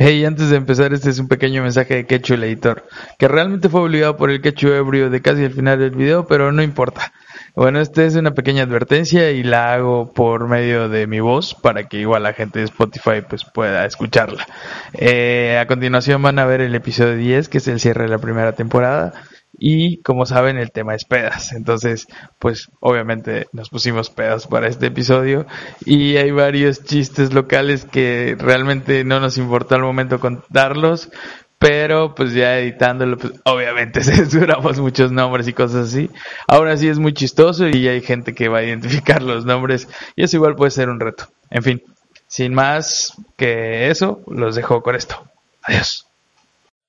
Hey, antes de empezar, este es un pequeño mensaje de Quechu el editor, que realmente fue obligado por el Quechu ebrio de casi el final del video, pero no importa. Bueno, esta es una pequeña advertencia y la hago por medio de mi voz para que igual la gente de Spotify pues pueda escucharla. Eh, a continuación van a ver el episodio 10, que es el cierre de la primera temporada. Y como saben, el tema es pedas. Entonces, pues obviamente nos pusimos pedas para este episodio. Y hay varios chistes locales que realmente no nos importó al momento contarlos. Pero pues ya editándolo, pues obviamente censuramos muchos nombres y cosas así. Ahora sí es muy chistoso y hay gente que va a identificar los nombres. Y eso igual puede ser un reto. En fin, sin más que eso, los dejo con esto. Adiós.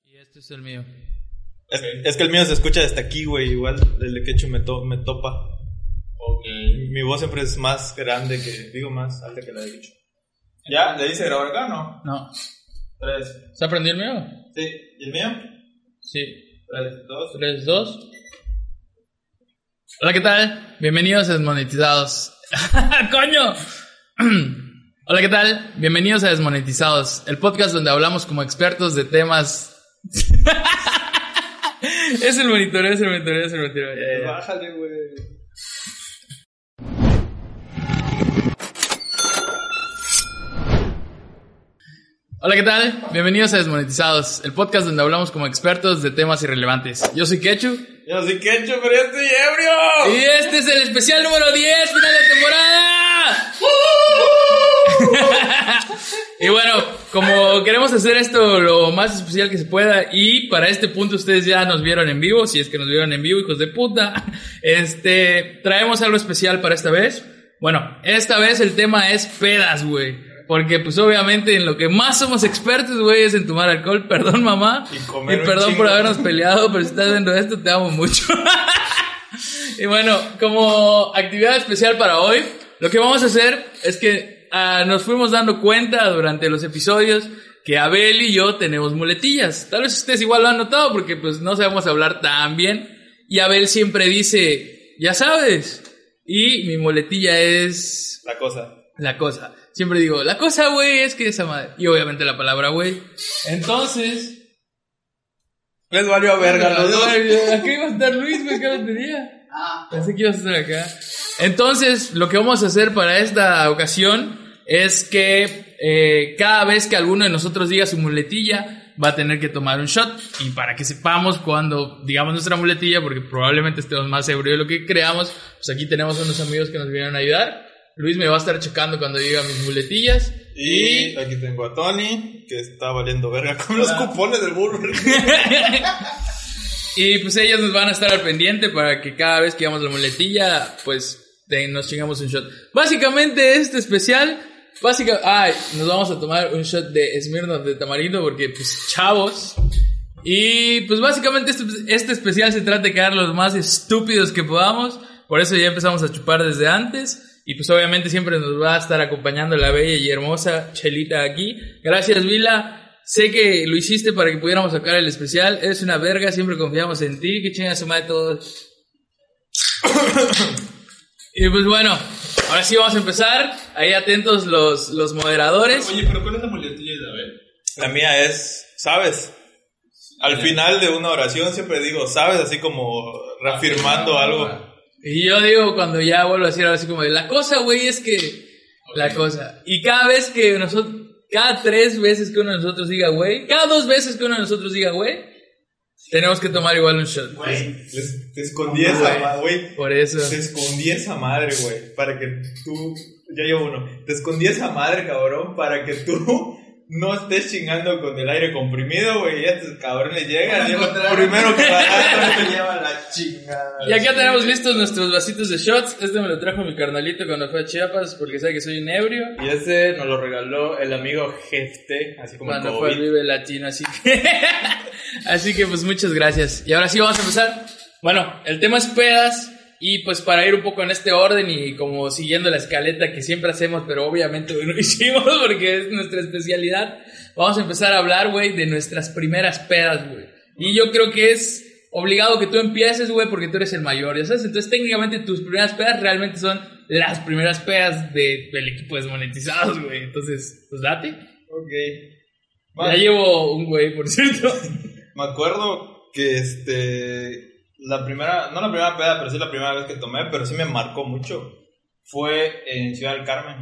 Y este es el mío. Es, es que el mío se escucha desde aquí, güey. Igual el de Quechu me, to- me topa. Mi voz siempre es más grande que. Digo, más alta que la de Quechu. ¿Ya? ¿Le dice grabar acá no? No. Tres. ¿Se aprendió el mío? Sí. ¿Y el mío? Sí. Tres, dos. 3, 2. Hola, ¿qué tal? Bienvenidos a Desmonetizados. ¡Coño! Hola, ¿qué tal? Bienvenidos a Desmonetizados, el podcast donde hablamos como expertos de temas. es el monitoreo, es el monitoreo, es el monitoreo. Ya, ya. Bájale, güey. Hola, ¿qué tal? Bienvenidos a Desmonetizados, el podcast donde hablamos como expertos de temas irrelevantes. Yo soy Kechu Yo soy Quechu, pero yo estoy ebrio. y este es el especial número 10, final de temporada. Y bueno, como queremos hacer esto lo más especial que se pueda y para este punto ustedes ya nos vieron en vivo, si es que nos vieron en vivo, hijos de puta, este, traemos algo especial para esta vez. Bueno, esta vez el tema es pedas, güey. Porque pues obviamente en lo que más somos expertos, güey, es en tomar alcohol. Perdón, mamá. Y Y, comer un perdón por habernos peleado, pero si estás viendo esto, te amo mucho. y bueno, como actividad especial para hoy, lo que vamos a hacer es que ah, nos fuimos dando cuenta durante los episodios que Abel y yo tenemos muletillas. Tal vez ustedes igual lo han notado porque pues no sabemos hablar tan bien. Y Abel siempre dice, ya sabes. Y mi muletilla es La cosa. la cosa. Siempre digo, la cosa, güey, es que esa madre. Y obviamente la palabra, güey. Entonces. Les valió a verga los dos. Acá iba a estar Luis, güey, que no tenía. Pensé que ibas a estar acá. Entonces, lo que vamos a hacer para esta ocasión es que eh, cada vez que alguno de nosotros diga su muletilla, va a tener que tomar un shot. Y para que sepamos cuando digamos nuestra muletilla, porque probablemente estemos más seguros de lo que creamos, pues aquí tenemos unos amigos que nos vienen a ayudar. Luis me va a estar checando cuando diga mis muletillas. Y aquí tengo a Tony, que está valiendo verga con los cupones del Burger. Y pues ellos nos van a estar al pendiente para que cada vez que hagamos la muletilla, pues nos chingamos un shot. Básicamente este especial, básicamente, ay, nos vamos a tomar un shot de Smirnoff de tamarindo porque pues chavos. Y pues básicamente este, este especial se trata de quedar los más estúpidos que podamos. Por eso ya empezamos a chupar desde antes. Y pues obviamente siempre nos va a estar acompañando la bella y hermosa Chelita aquí. Gracias Vila. Sé que lo hiciste para que pudiéramos sacar el especial. Eres una verga, siempre confiamos en ti. Que chinga su madre todos. y pues bueno, ahora sí vamos a empezar. Ahí atentos los, los moderadores. Oye, pero ¿cuál es la muletilla de Abel? La mía es, ¿sabes? Al final de una oración siempre digo, ¿sabes? Así como reafirmando algo. Y yo digo cuando ya vuelvo a decir algo así como de la cosa, güey, es que la cosa. Y cada vez que nosotros, cada tres veces que uno de nosotros diga güey, cada dos veces que uno de nosotros diga güey, tenemos que tomar igual un shot. Les- te escondí esa madre, güey. Por eso. Te escondí esa madre, güey. Para que tú. Ya llevo uno. Te escondí esa madre, cabrón. Para que tú no estés chingando con el aire comprimido, güey. Ya estos cabrones llegan primero que te lleva la chingada. Y acá tenemos listos nuestros vasitos de shots. Este me lo trajo mi carnalito cuando fue a Chiapas porque sabe que soy un ebrio. Y ese nos lo regaló el amigo Jefte, así como el Cuando fue al COVID. Vive Latino, así que... así que pues muchas gracias. Y ahora sí vamos a empezar. Bueno, el tema es pedas. Y pues para ir un poco en este orden y como siguiendo la escaleta que siempre hacemos, pero obviamente hoy no hicimos porque es nuestra especialidad, vamos a empezar a hablar, güey, de nuestras primeras pedas, güey. Y yo creo que es obligado que tú empieces, güey, porque tú eres el mayor, ¿ya sabes? Entonces técnicamente tus primeras pedas realmente son las primeras pedas de- del equipo desmonetizados, güey. Entonces, pues date. Ok. Ya Va, llevo un güey, por cierto. Me acuerdo que este. La primera, no la primera peda, pero sí la primera vez que tomé, pero sí me marcó mucho. Fue en Ciudad del Carmen.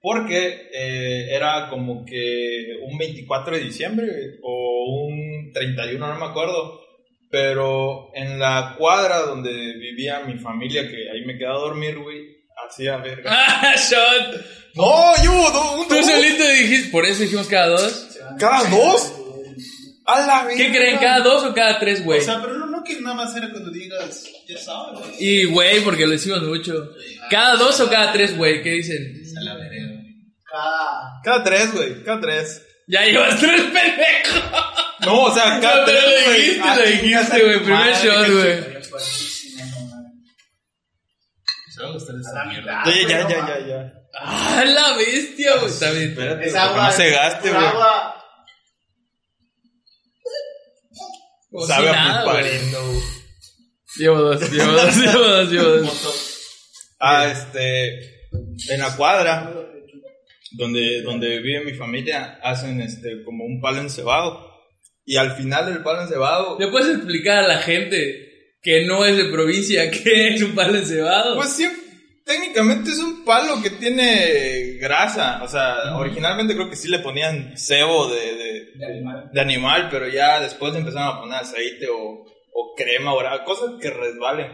Porque eh, era como que un 24 de diciembre o un 31, no me acuerdo. Pero en la cuadra donde vivía mi familia, que ahí me quedaba a dormir, güey, hacía verga. ¡Ah, shot! ¡No! ¡Yo! dos, Tú dos. solito dijiste, por eso dijimos cada dos. ¿Cada dos? ¡A la verga! ¿Qué creen, cada dos o cada tres, güey? O sea, pero no, no que nada más era cuando digas, ya sabes. Y, güey, porque lo decimos mucho. ¿Cada dos o cada tres, güey? ¿Qué dicen? A la verga. Cada. Cada tres, güey, cada tres. Ya llevas tres, pendejo. No, o sea, cada No, tres, lo dijiste, Ah, lo dijiste, güey. Primer shot, güey. Pero fuertísimo, no mames. Se va a gustar A esa la mierda. mitad. Ya, ya, ya, ya. ¡Ah, la bestia, güey! Está bien. Espérate, Es porque agua. no se gaste, güey. agua. Como Sabe si a pulparindo. Llevo dos, llevo dos, llevo dos, llevo dos. Ah, este, en la cuadra, donde, donde vive mi familia, hacen este, como un palo encebado. Y al final del palo encebado, ¿Le puedes explicar a la gente que no es de provincia qué es un palo encebado? pues sí, técnicamente es un palo que tiene grasa. O sea, originalmente creo que sí le ponían cebo de, de, De animal. de animal, pero ya después empezaron a poner aceite o, o crema o cosas que resbalen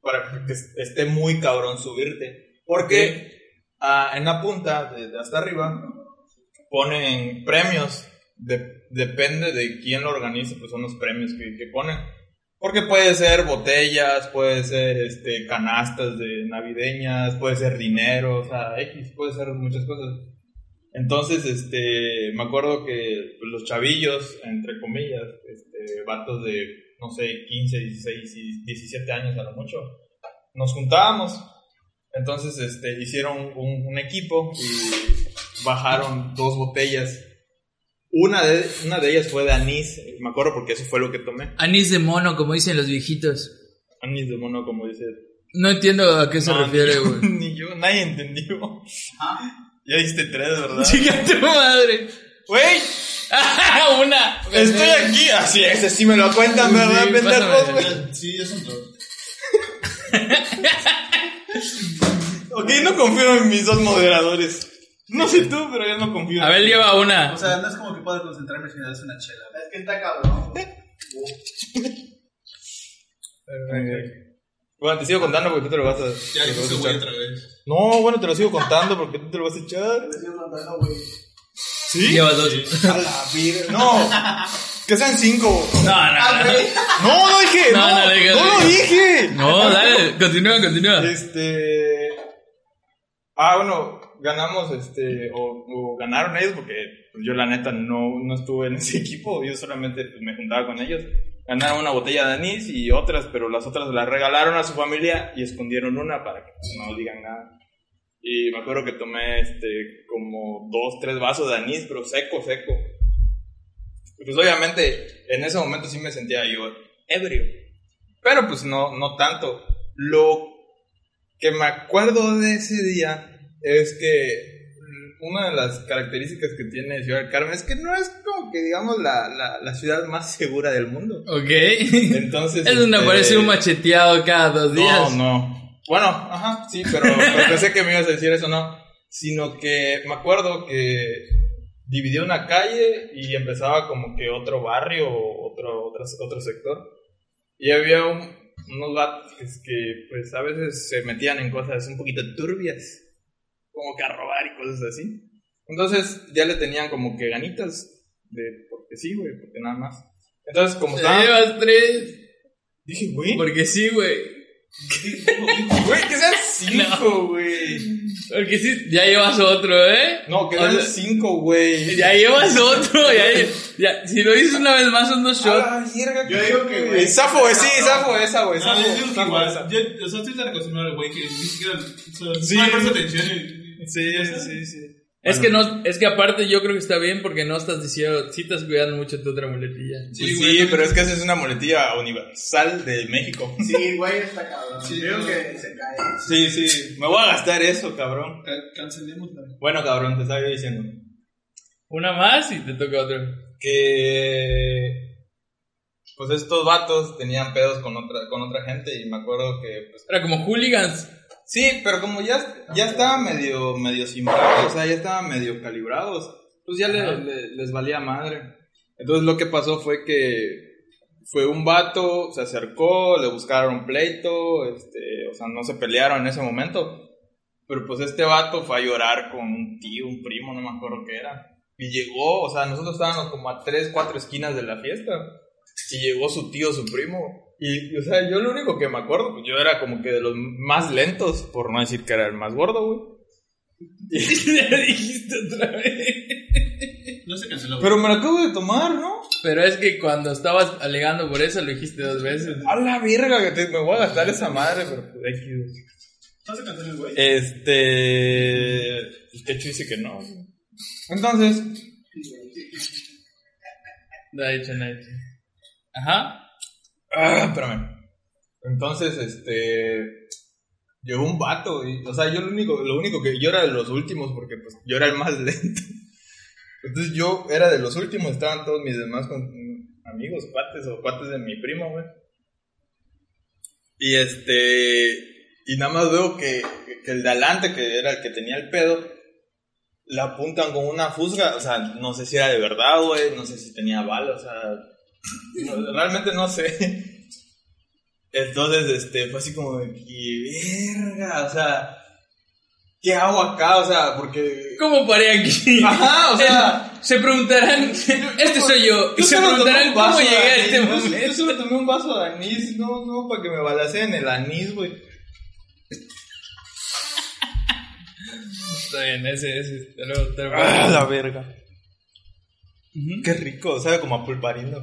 para que es- esté muy cabrón subirte. Porque ah, en la punta, de, hasta arriba, ponen premios. De- depende de quién lo organice, pues son los premios que, que ponen. Porque puede ser botellas, puede ser este, canastas de navideñas, puede ser dinero, o sea, X, puede ser muchas cosas. Entonces, este, me acuerdo que pues, los chavillos, entre comillas, este, vatos de, no sé, 15, 16 y 17 años a lo mucho, nos juntábamos. Entonces, este, hicieron un, un equipo y bajaron dos botellas. Una de, una de ellas fue de anís, me acuerdo porque eso fue lo que tomé. Anís de mono, como dicen los viejitos. Anís de mono, como dice. No entiendo a qué se No, refiere, güey. Ni yo, nadie entendió. Ya diste tres, ¿verdad? Chica tu madre. Güey, Una. estoy aquí. Así es, sí me lo cuentan, ¿verdad, Sí, pendejos, pásame. güey? Sí, ya son dos. Ok, no confío en mis dos moderadores. No sé tú, pero yo no confío. A ver, lleva una. O sea, no es como que pueda concentrarme si me das una chela. Es que está cabrón. Bueno, te sigo contando porque tú te lo vas a. Ya te lo vas a echar. otra vez. No, bueno, te lo sigo contando porque tú te lo vas a echar. Te sigo contando, güey. ¿Sí? Lleva dos. A la vida. No. Que sean cinco. No, no, no. No, no dije. No, No, no, no, deja, lo dije. No, dale, continúa, continúa. Este. Ah, bueno, ganamos, este, o, o ganaron ellos porque pues, yo la neta no, no estuve en ese equipo, yo solamente pues, me juntaba con ellos. Ganaron una botella de anís y otras, pero las otras las regalaron a su familia y escondieron una para que pues, no digan nada. Y me acuerdo que tomé, este, como dos, tres vasos de anís, pero seco, seco. Pues obviamente en ese momento sí me sentía yo ebrio. Pero pues no, no tanto. Lo que me acuerdo de ese día es que una de las características que tiene Ciudad del Carmen es que no es como que digamos la, la, la ciudad más segura del mundo. Ok. Entonces... Es donde este, aparece un macheteado cada dos días. No, no. Bueno, ajá, sí, pero, pero pensé que me ibas a decir eso, no. Sino que me acuerdo que dividió una calle y empezaba como que otro barrio o otro, otro, otro sector. Y había un- unos vatos que, pues, a veces se metían en cosas un poquito turbias, como que a robar y cosas así. Entonces ya le tenían como que ganitas de porque sí, güey, porque nada más. Entonces, como Te estaba. llevas tres. Dije, güey. Porque sí, güey. Güey, que sean cinco, güey. Porque sí, ya llevas otro, ¿eh? No, que O sean sea, cinco, güey. Ya llevas otro, ya, ya. Si lo dices una vez más, son dos shots. Ah, verga, Yo qué digo que, güey. güey, Zafo, güey, sí, Zafo, esa, güey. No, Zafo, yo digo que igual. Yo, o sea, estoy tan acostumbrado al güey que ni siquiera. O sea, Sí. no le presto atención. y- Sí, sí, sí. Es que no, es que aparte yo creo que está bien porque no estás diciendo, sí estás cuidando mucho tu otra muletilla. Sí, Sí, pero es que esa es una muletilla universal de México. Sí, güey, está cabrón. Sí, Creo no. que se cae. Sí, sí. Me voy a gastar eso, cabrón. Ca- Cancelémosla. Bueno, cabrón, te estaba yo diciendo. Una más y te toca otra. Que. Pues estos vatos tenían pedos con otra, con otra gente y me acuerdo que. Pues, Era como hooligans. Sí, pero como ya, ya estaban medio, medio o sea, ya estaban medio calibrados, pues ya le- les valía madre. Entonces lo que pasó fue que fue un vato, se acercó, le buscaron pleito, este, o sea, no se pelearon en ese momento. Pero pues este vato fue a llorar con un tío, un primo, no me acuerdo qué era. Y llegó, o sea, nosotros estábamos como a tres, cuatro esquinas de la fiesta. Y llegó su tío, su primo. Y, y, o sea, yo lo único que me acuerdo, pues yo era como que de los más lentos, por no decir que era el más gordo, güey. Ya dijiste otra vez. No se canceló. güey. Pero me lo acabo de tomar, ¿no? Pero es que cuando estabas alegando por eso lo dijiste dos veces. A la verga, que te- me voy a gastar esa madre, pero pues. No se canceló el güey. Este. Pues que dice que no. Entonces, No ha dicho nada. Ajá. Ah, espérame. Entonces, este. Llegó un vato, y, o sea, yo lo único, lo único que. Yo era de los últimos, porque pues yo era el más lento. Entonces yo era de los últimos, estaban todos mis demás amigos, cuates o cuates de mi primo, güey. Y este. Y nada más veo que, que el de adelante, que era el que tenía el pedo, la apuntan con una fusga. O sea, no sé si era de verdad, güey, no sé si tenía bala, o sea. no, realmente no sé. Entonces, este, fue así como de que verga, o sea. ¿Qué hago acá? O sea, porque. ¿Cómo paré aquí? Ajá, o sea. Se preguntarán, este soy yo, y se preguntarán cómo llegué a este momento. Yo solo tomé un vaso de anís, no, no, para que me balaceen el anís, güey. Está bien, ese, ese. Te lo, te lo- Ah, la verga. Qué rico, sabe como a pulparindo.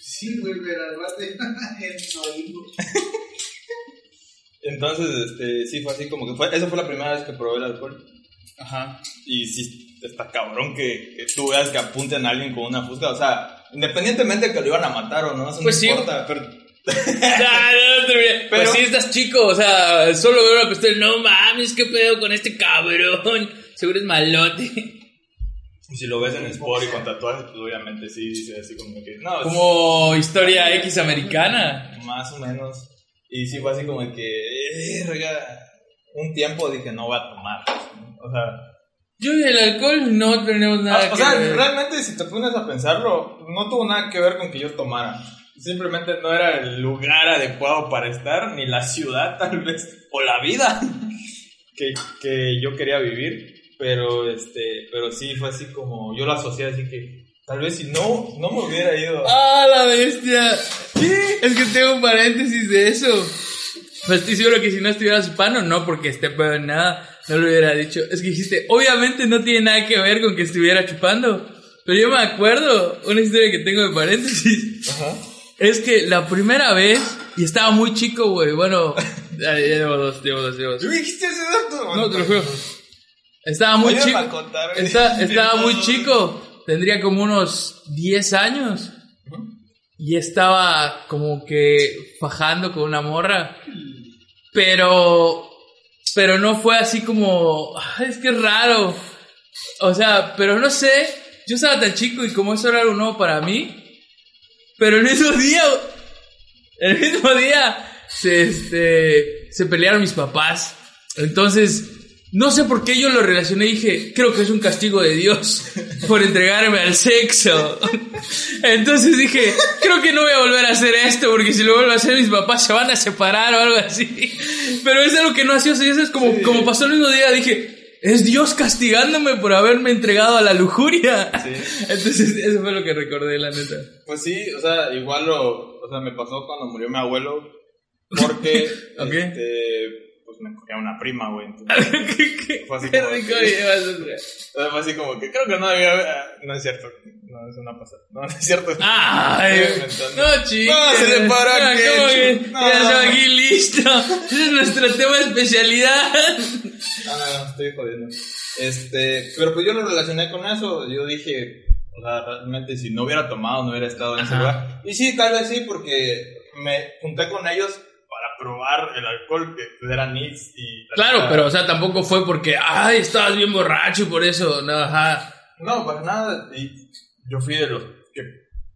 Sí, güey, de el oído. Entonces, este, sí, fue así como que fue. Esa fue la primera vez que probé el alcohol. Ajá. Y sí, está cabrón que, que tú veas que apunten a alguien con una fusca. O sea, independientemente de que lo iban a matar o no, eso Pues no sí. importa. Pero Ah, no, no. Pero- Pues sí estás chico, o sea, solo veo una pistola, no mames, qué pedo con este cabrón. Seguro es malote. Y si lo ves en Sport y con tatuajes, pues obviamente sí, dice así como que. No, Como historia X americana. Más o menos. Y sí fue así como que, verga, un tiempo dije, no voy a tomar. O sea, Yo y el alcohol no tenemos nada Ah, o que sea, ver. realmente si te pones a pensarlo, no tuvo nada que ver con que yo tomara. Simplemente no era el lugar adecuado para estar, ni la ciudad tal vez, o la vida que, que yo quería vivir. Pero este, pero sí fue así como, yo lo asocié así que, tal vez si no, no me hubiera ido. ¡Ah, la bestia! Es que tengo un paréntesis de eso. Pues estoy seguro que si no estuvieras hispano, no porque esté pedo en nada, no lo hubiera dicho. Es que dijiste, obviamente no tiene nada que ver con que estuviera chupando. Pero yo me acuerdo, una historia que tengo de paréntesis. Ajá. Es que la primera vez, y estaba muy chico, güey. Bueno, llevo dos, llevo dos, llevo dos. ¿Tú dijiste ese dato? No, te lo juro. Estaba muy chico. contar. Está- estaba muy chico. Tendría como unos 10 años. Y estaba como que fajando con una morra. Pero. Pero no fue así como. "Ay, Es que es raro. O sea, pero no sé. Yo estaba tan chico y como eso era algo nuevo para mí. Pero en esos días. El mismo día. Se, este, se pelearon mis papás. Entonces. No sé por qué yo lo relacioné y dije, creo que es un castigo de Dios por entregarme al sexo. Entonces dije, creo que no voy a volver a hacer esto porque si lo vuelvo a hacer mis papás se van a separar o algo así. Pero es algo que no hacía, o sea, es como, como pasó el mismo día, dije, es Dios castigándome por haberme entregado a la lujuria. Entonces, eso fue lo que recordé, la neta. Pues sí, o sea, igual lo, o sea, me pasó cuando murió mi abuelo, porque, Ok. este, me cogía una prima, güey. qué qué- Fue así qué como rico que- llevas eso. o sea, fue así como que creo que no debía haber- ah, no es cierto, no es una pasada, no, no es cierto. Ay, no, chicos. No, se le paró No, aquello. ¿cómo que? No. Ya aquí listo. Ese es nuestro tema de especialidad. No, no, no, estoy jodiendo. Este, pero pues yo lo relacioné con eso. Yo dije, o sea, realmente si no hubiera tomado, no hubiera estado en ese Ajá. lugar. Y sí, tal vez sí, porque me junté con ellos para probar el alcohol que era Nix y. la Claro, pero o sea, tampoco fue porque, ay, estabas bien borracho y por eso. No, ajá. No, para nada. Y yo fui de los que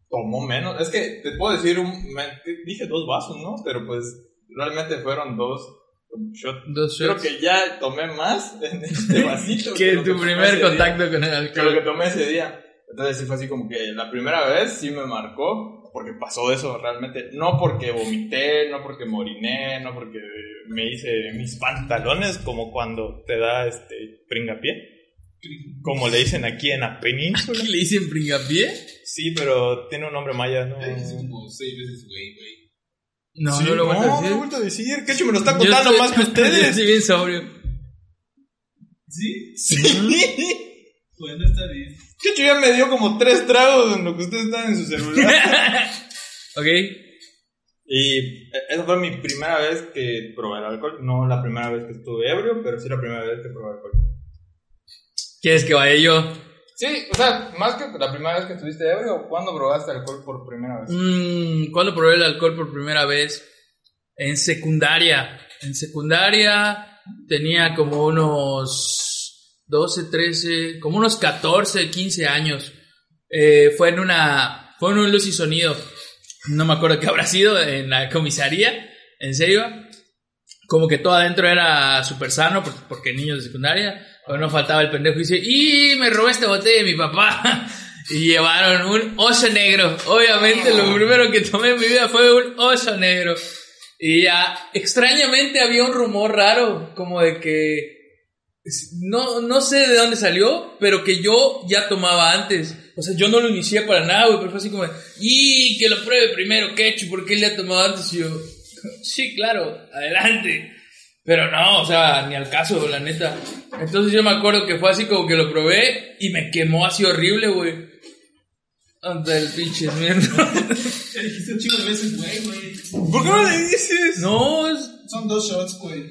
tomó menos. Es que te puedo decir, un, me- dije dos vasos, ¿no? Pero pues realmente fueron dos shots. Dos Creo que ya tomé más en este vasito. Que lo tu primer ese día. contacto con el que lo que alcohol. tomé ese día. Entonces sí fue así como que la primera vez sí me marcó, porque pasó eso realmente. No porque vomité, no porque moriné, no porque me hice mis pantalones, como cuando te da este pringapié. Como le dicen aquí en la península. ¿Le dicen pringapié? Sí, pero tiene un nombre maya, ¿no? Como seis veces, güey, güey. No, Sí, no lo voy a no, decir. no he vuelto a decir. ¿Qué hecho me lo está Yo contando estoy- más que Yo ustedes? estoy bien sobrio. ¿Sí? Sí. Bueno, está bien. ¿Qué hecho ya me dio como tres tragos en lo que ustedes están en su celular? ok. Y esa fue mi primera vez que probé el alcohol. No la primera vez que estuve ebrio, pero sí la primera vez que probé alcohol. ¿Quieres que vaya yo? Sí, o sea, más que la primera vez que estuviste ebrio, ¿cuándo probaste alcohol por primera vez? Mm, ¿Cuándo probé el alcohol por primera vez? En secundaria. En secundaria tenía como unos 12, 13, como unos 14, 15 años. Eh, fue en una, fue en un luz y sonido. No me acuerdo qué habrá sido en la comisaría, en Ceiba. Como que todo adentro era súper sano, porque niños de secundaria. Pero no faltaba el pendejo y dice, ¡y me robé esta botella de mi papá! Y llevaron un oso negro. Obviamente lo primero que tomé en mi vida fue un oso negro. Y ya, extrañamente había un rumor raro, como de que no, no sé de dónde salió, pero que yo ya tomaba antes. O sea, yo no lo inicié para nada, güey, pero fue así como, y que lo pruebe primero, Ketchup, porque él ya ha tomado antes. Y yo, sí, claro, adelante. Pero no, o sea, ni al caso, la neta. Entonces yo me acuerdo que fue así como que lo probé y me quemó así horrible, güey. Ante el pinche mierda. Ya dijiste un chingo de veces, güey, güey. ¿Por qué no le dices? No, es... Son dos shots, güey.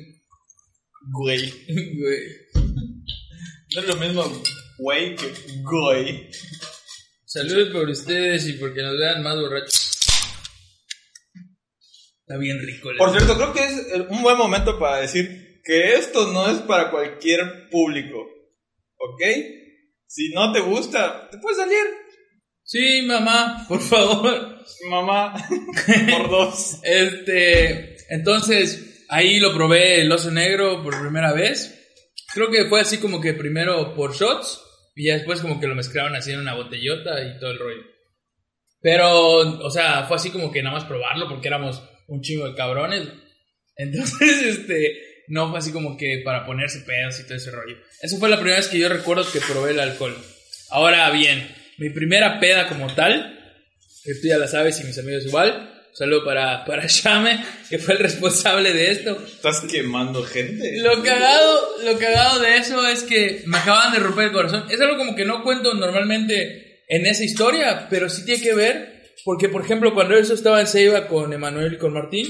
Güey. Güey. No es lo mismo güey que güey. Saludos por ustedes y porque nos vean más borrachos. Está bien rico. Por cierto, creo que es un buen momento para decir que esto no es para cualquier público. ¿Ok? Si no te gusta, te puedes salir. Sí, mamá, por favor. Mamá, por dos. Este, entonces, ahí lo probé el oso negro por primera vez. Creo que fue así como que primero por shots y ya después como que lo mezclaron así en una botellota y todo el rollo. Pero, o sea, fue así como que nada más probarlo porque éramos un chingo de cabrones. Entonces, este, no fue así como que para ponerse pedos y todo ese rollo. Eso fue la primera vez que yo recuerdo que probé el alcohol. Ahora bien, mi primera peda como tal, que tú ya la sabes y mis amigos igual. Saludo para, para Shame, que fue el responsable de esto. Estás quemando gente. Lo cagado, lo cagado de eso es que me acaban de romper el corazón. Es algo como que no cuento normalmente en esa historia, pero sí tiene que ver, porque por ejemplo cuando eso estaba en Ceiba con Emanuel y con Martín,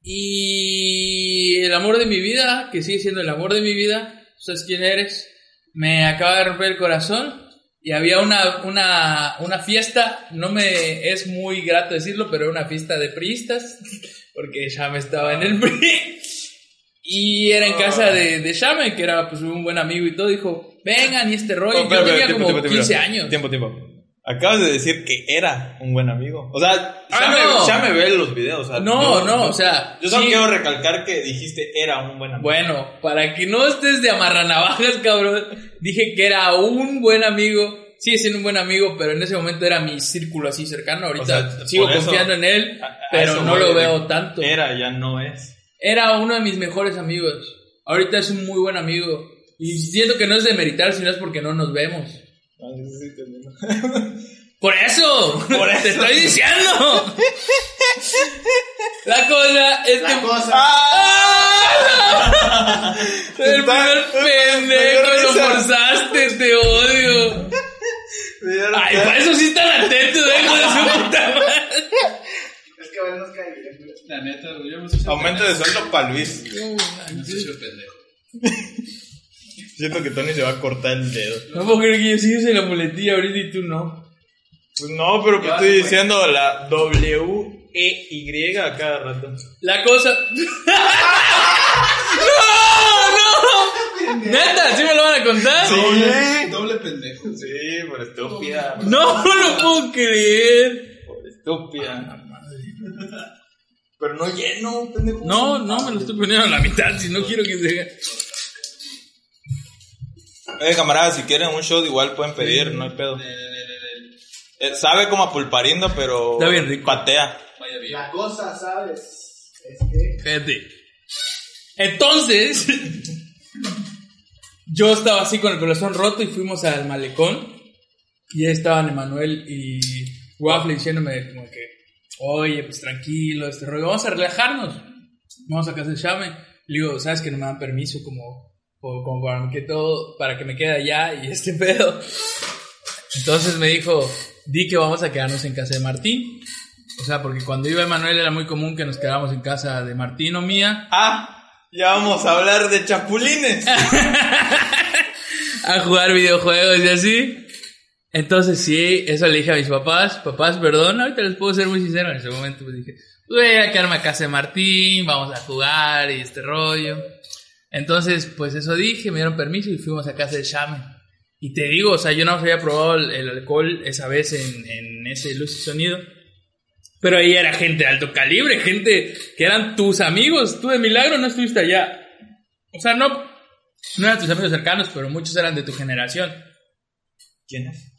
y el amor de mi vida, que sigue siendo el amor de mi vida, ¿sabes quién eres? Me acaba de romper el corazón y había una, una, una fiesta, no me es muy grato decirlo, pero era una fiesta de priistas, porque Shame estaba en el PRI. Y era en casa de, de Shame, que era pues un buen amigo y todo, dijo, vengan y este rollo. Oh, espera, Yo tenía tiempo, como tiempo, 15 tiempo. años. Tiempo, tiempo. Acabas de decir que era un buen amigo. O sea, Ah, ya, me, no. ya me ve los videos. o sea, No, yo- no, o sea, Yo solo sí. quiero recalcar que dijiste era un buen amigo. Bueno, para que no estés de amarranavajas, cabrón, dije que era un buen amigo. Sigue siendo un buen amigo, pero en ese momento era mi círculo así cercano. Ahorita O sea, sigo eso- confiando en él, A- a pero no lo veo tanto. Era, ya no es. Era uno de mis mejores amigos. Ahorita es un muy buen amigo. Y siento que no es de meritar, sino es porque no nos vemos. Por eso, Por te eso. estoy diciendo. La cosa es La que cosa. ¡Ah! El primer me pendejo. Forzaste, te odio. Ay, para eso sí están atentos, hijo de su puta madre. Es que bueno, nos cae bien. La neta, yo me estoy Aumento de sueldo para Luis. No estoy hecho pendejo. Siento que Tony se va a cortar el dedo. No puedo creer que yo sí use la muletilla ahorita y tú no. Pues no, pero que estoy diciendo la W E Y a cada rato. La cosa. ¡No! ¡No! ¿Neta? ¿Sí me lo van a contar? Doble, doble pendejo. Sí, por estúpida. No, no lo puedo creer. Por estúpida. Pero no lleno, pendejo. No, no, me lo estoy poniendo a la mitad, si no quiero que se. Eh, camaradas, si quieren un shot igual pueden pedir, no hay pedo. Eh, sabe como a pulparindo, pero Está bien rico. patea. Vaya bien. La cosa, ¿sabes? Es que. Entonces, yo estaba así con el corazón roto y fuimos al malecón. Y ahí estaban Emanuel y Waffle diciéndome como que, oye, pues tranquilo, este rollo, vamos a relajarnos. Vamos a casa de Shame. Le digo, ¿sabes que no me dan permiso como, como, para que todo, para que me quede allá y este pedo? Entonces me dijo, di que vamos a quedarnos en casa de Martín. O sea, porque cuando iba Emanuel era muy común que nos quedáramos en casa de Martín o mía Ah, ya vamos a hablar de chapulines. a jugar videojuegos y así. Entonces sí, eso le dije a mis papás, papás, perdón, ahorita les puedo ser muy sincero, en ese momento pues dije, voy a quedarme a casa de Martín, vamos a jugar y este rollo. Entonces, pues eso dije, me dieron permiso y fuimos a casa de Shame. Y te digo, o sea, yo no había probado el, el alcohol esa vez en, en ese luz y sonido. Pero ahí era gente de alto calibre, gente que eran tus amigos. Tú de milagro no estuviste allá. O sea, no, no eran tus amigos cercanos, pero muchos eran de tu generación. ¿Quién es?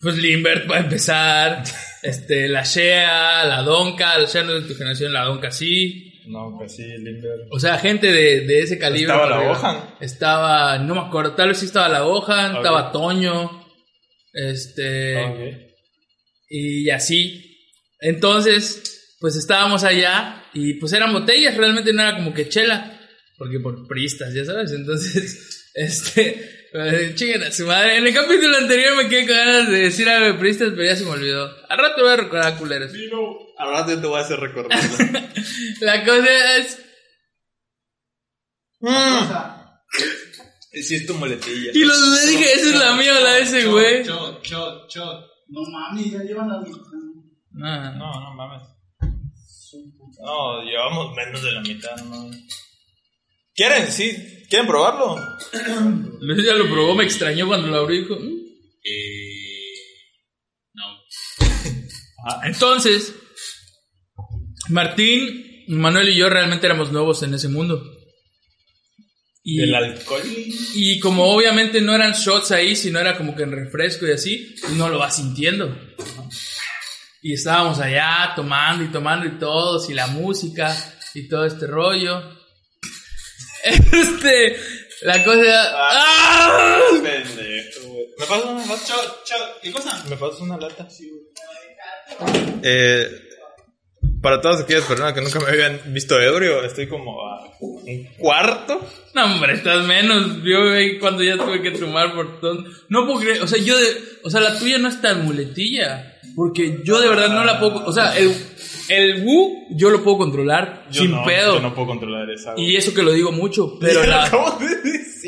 Pues Limbert para empezar, este, la Shea, la Donka, la Shea no es de tu generación, la Donka sí. No, pues sí, Limber. O sea, gente de, de ese calibre. Estaba la. Gohan. Estaba, no me acuerdo, tal vez sí estaba la Gohan, Ok. estaba Toño, este, y así. Entonces, pues estábamos allá y pues eran botellas, realmente no era como que chela, porque por pristas, ya sabes. Entonces, este, eh, chinguen a su madre. En el capítulo anterior me quedé con ganas de decir algo de pristas, pero ya se me olvidó. Al rato voy a recordar culeros. Al rato yo te voy a hacer recordarlo. La cosa es, Cosa. sí, es tu muletilla. y lo dudé, dije, esa es la mía o la de ese güey. Shot, shot, shot. No mami, ya llevan la mitad. No, No, no mames. No, llevamos menos de la mitad, no. ¿Quieren? Sí, ¿quieren probarlo? Luis ya lo probó, me extrañó cuando lo abrió y dijo, "Mm". Eh. No. Ah, Entonces, Martín, Manuel y yo realmente éramos nuevos en ese mundo. Y, ¿El alcohol? y como obviamente no eran shots ahí, sino era como que en refresco y así, no lo vas sintiendo. Y estábamos allá tomando y tomando y todos, y la música y todo este rollo. Este, la cosa... ¡Ah! Pendejo, güey. ¿Me pasas una lata? ¿Qué cosa? ¿Me pasas una lata? Sí, güey. Eh, para todas aquellas personas que nunca me habían visto ebrio, estoy como a un cuarto. No, hombre, estás menos. Yo güey, cuando ya tuve que tomar por todo. No puedo creer. O sea, yo de. O sea, la tuya no es tan muletilla. Porque yo de verdad no la puedo. O sea, el, el Wu yo lo puedo controlar Yo sin no, pedo. Yo no puedo controlar esa. Y eso que lo digo mucho. Pero la,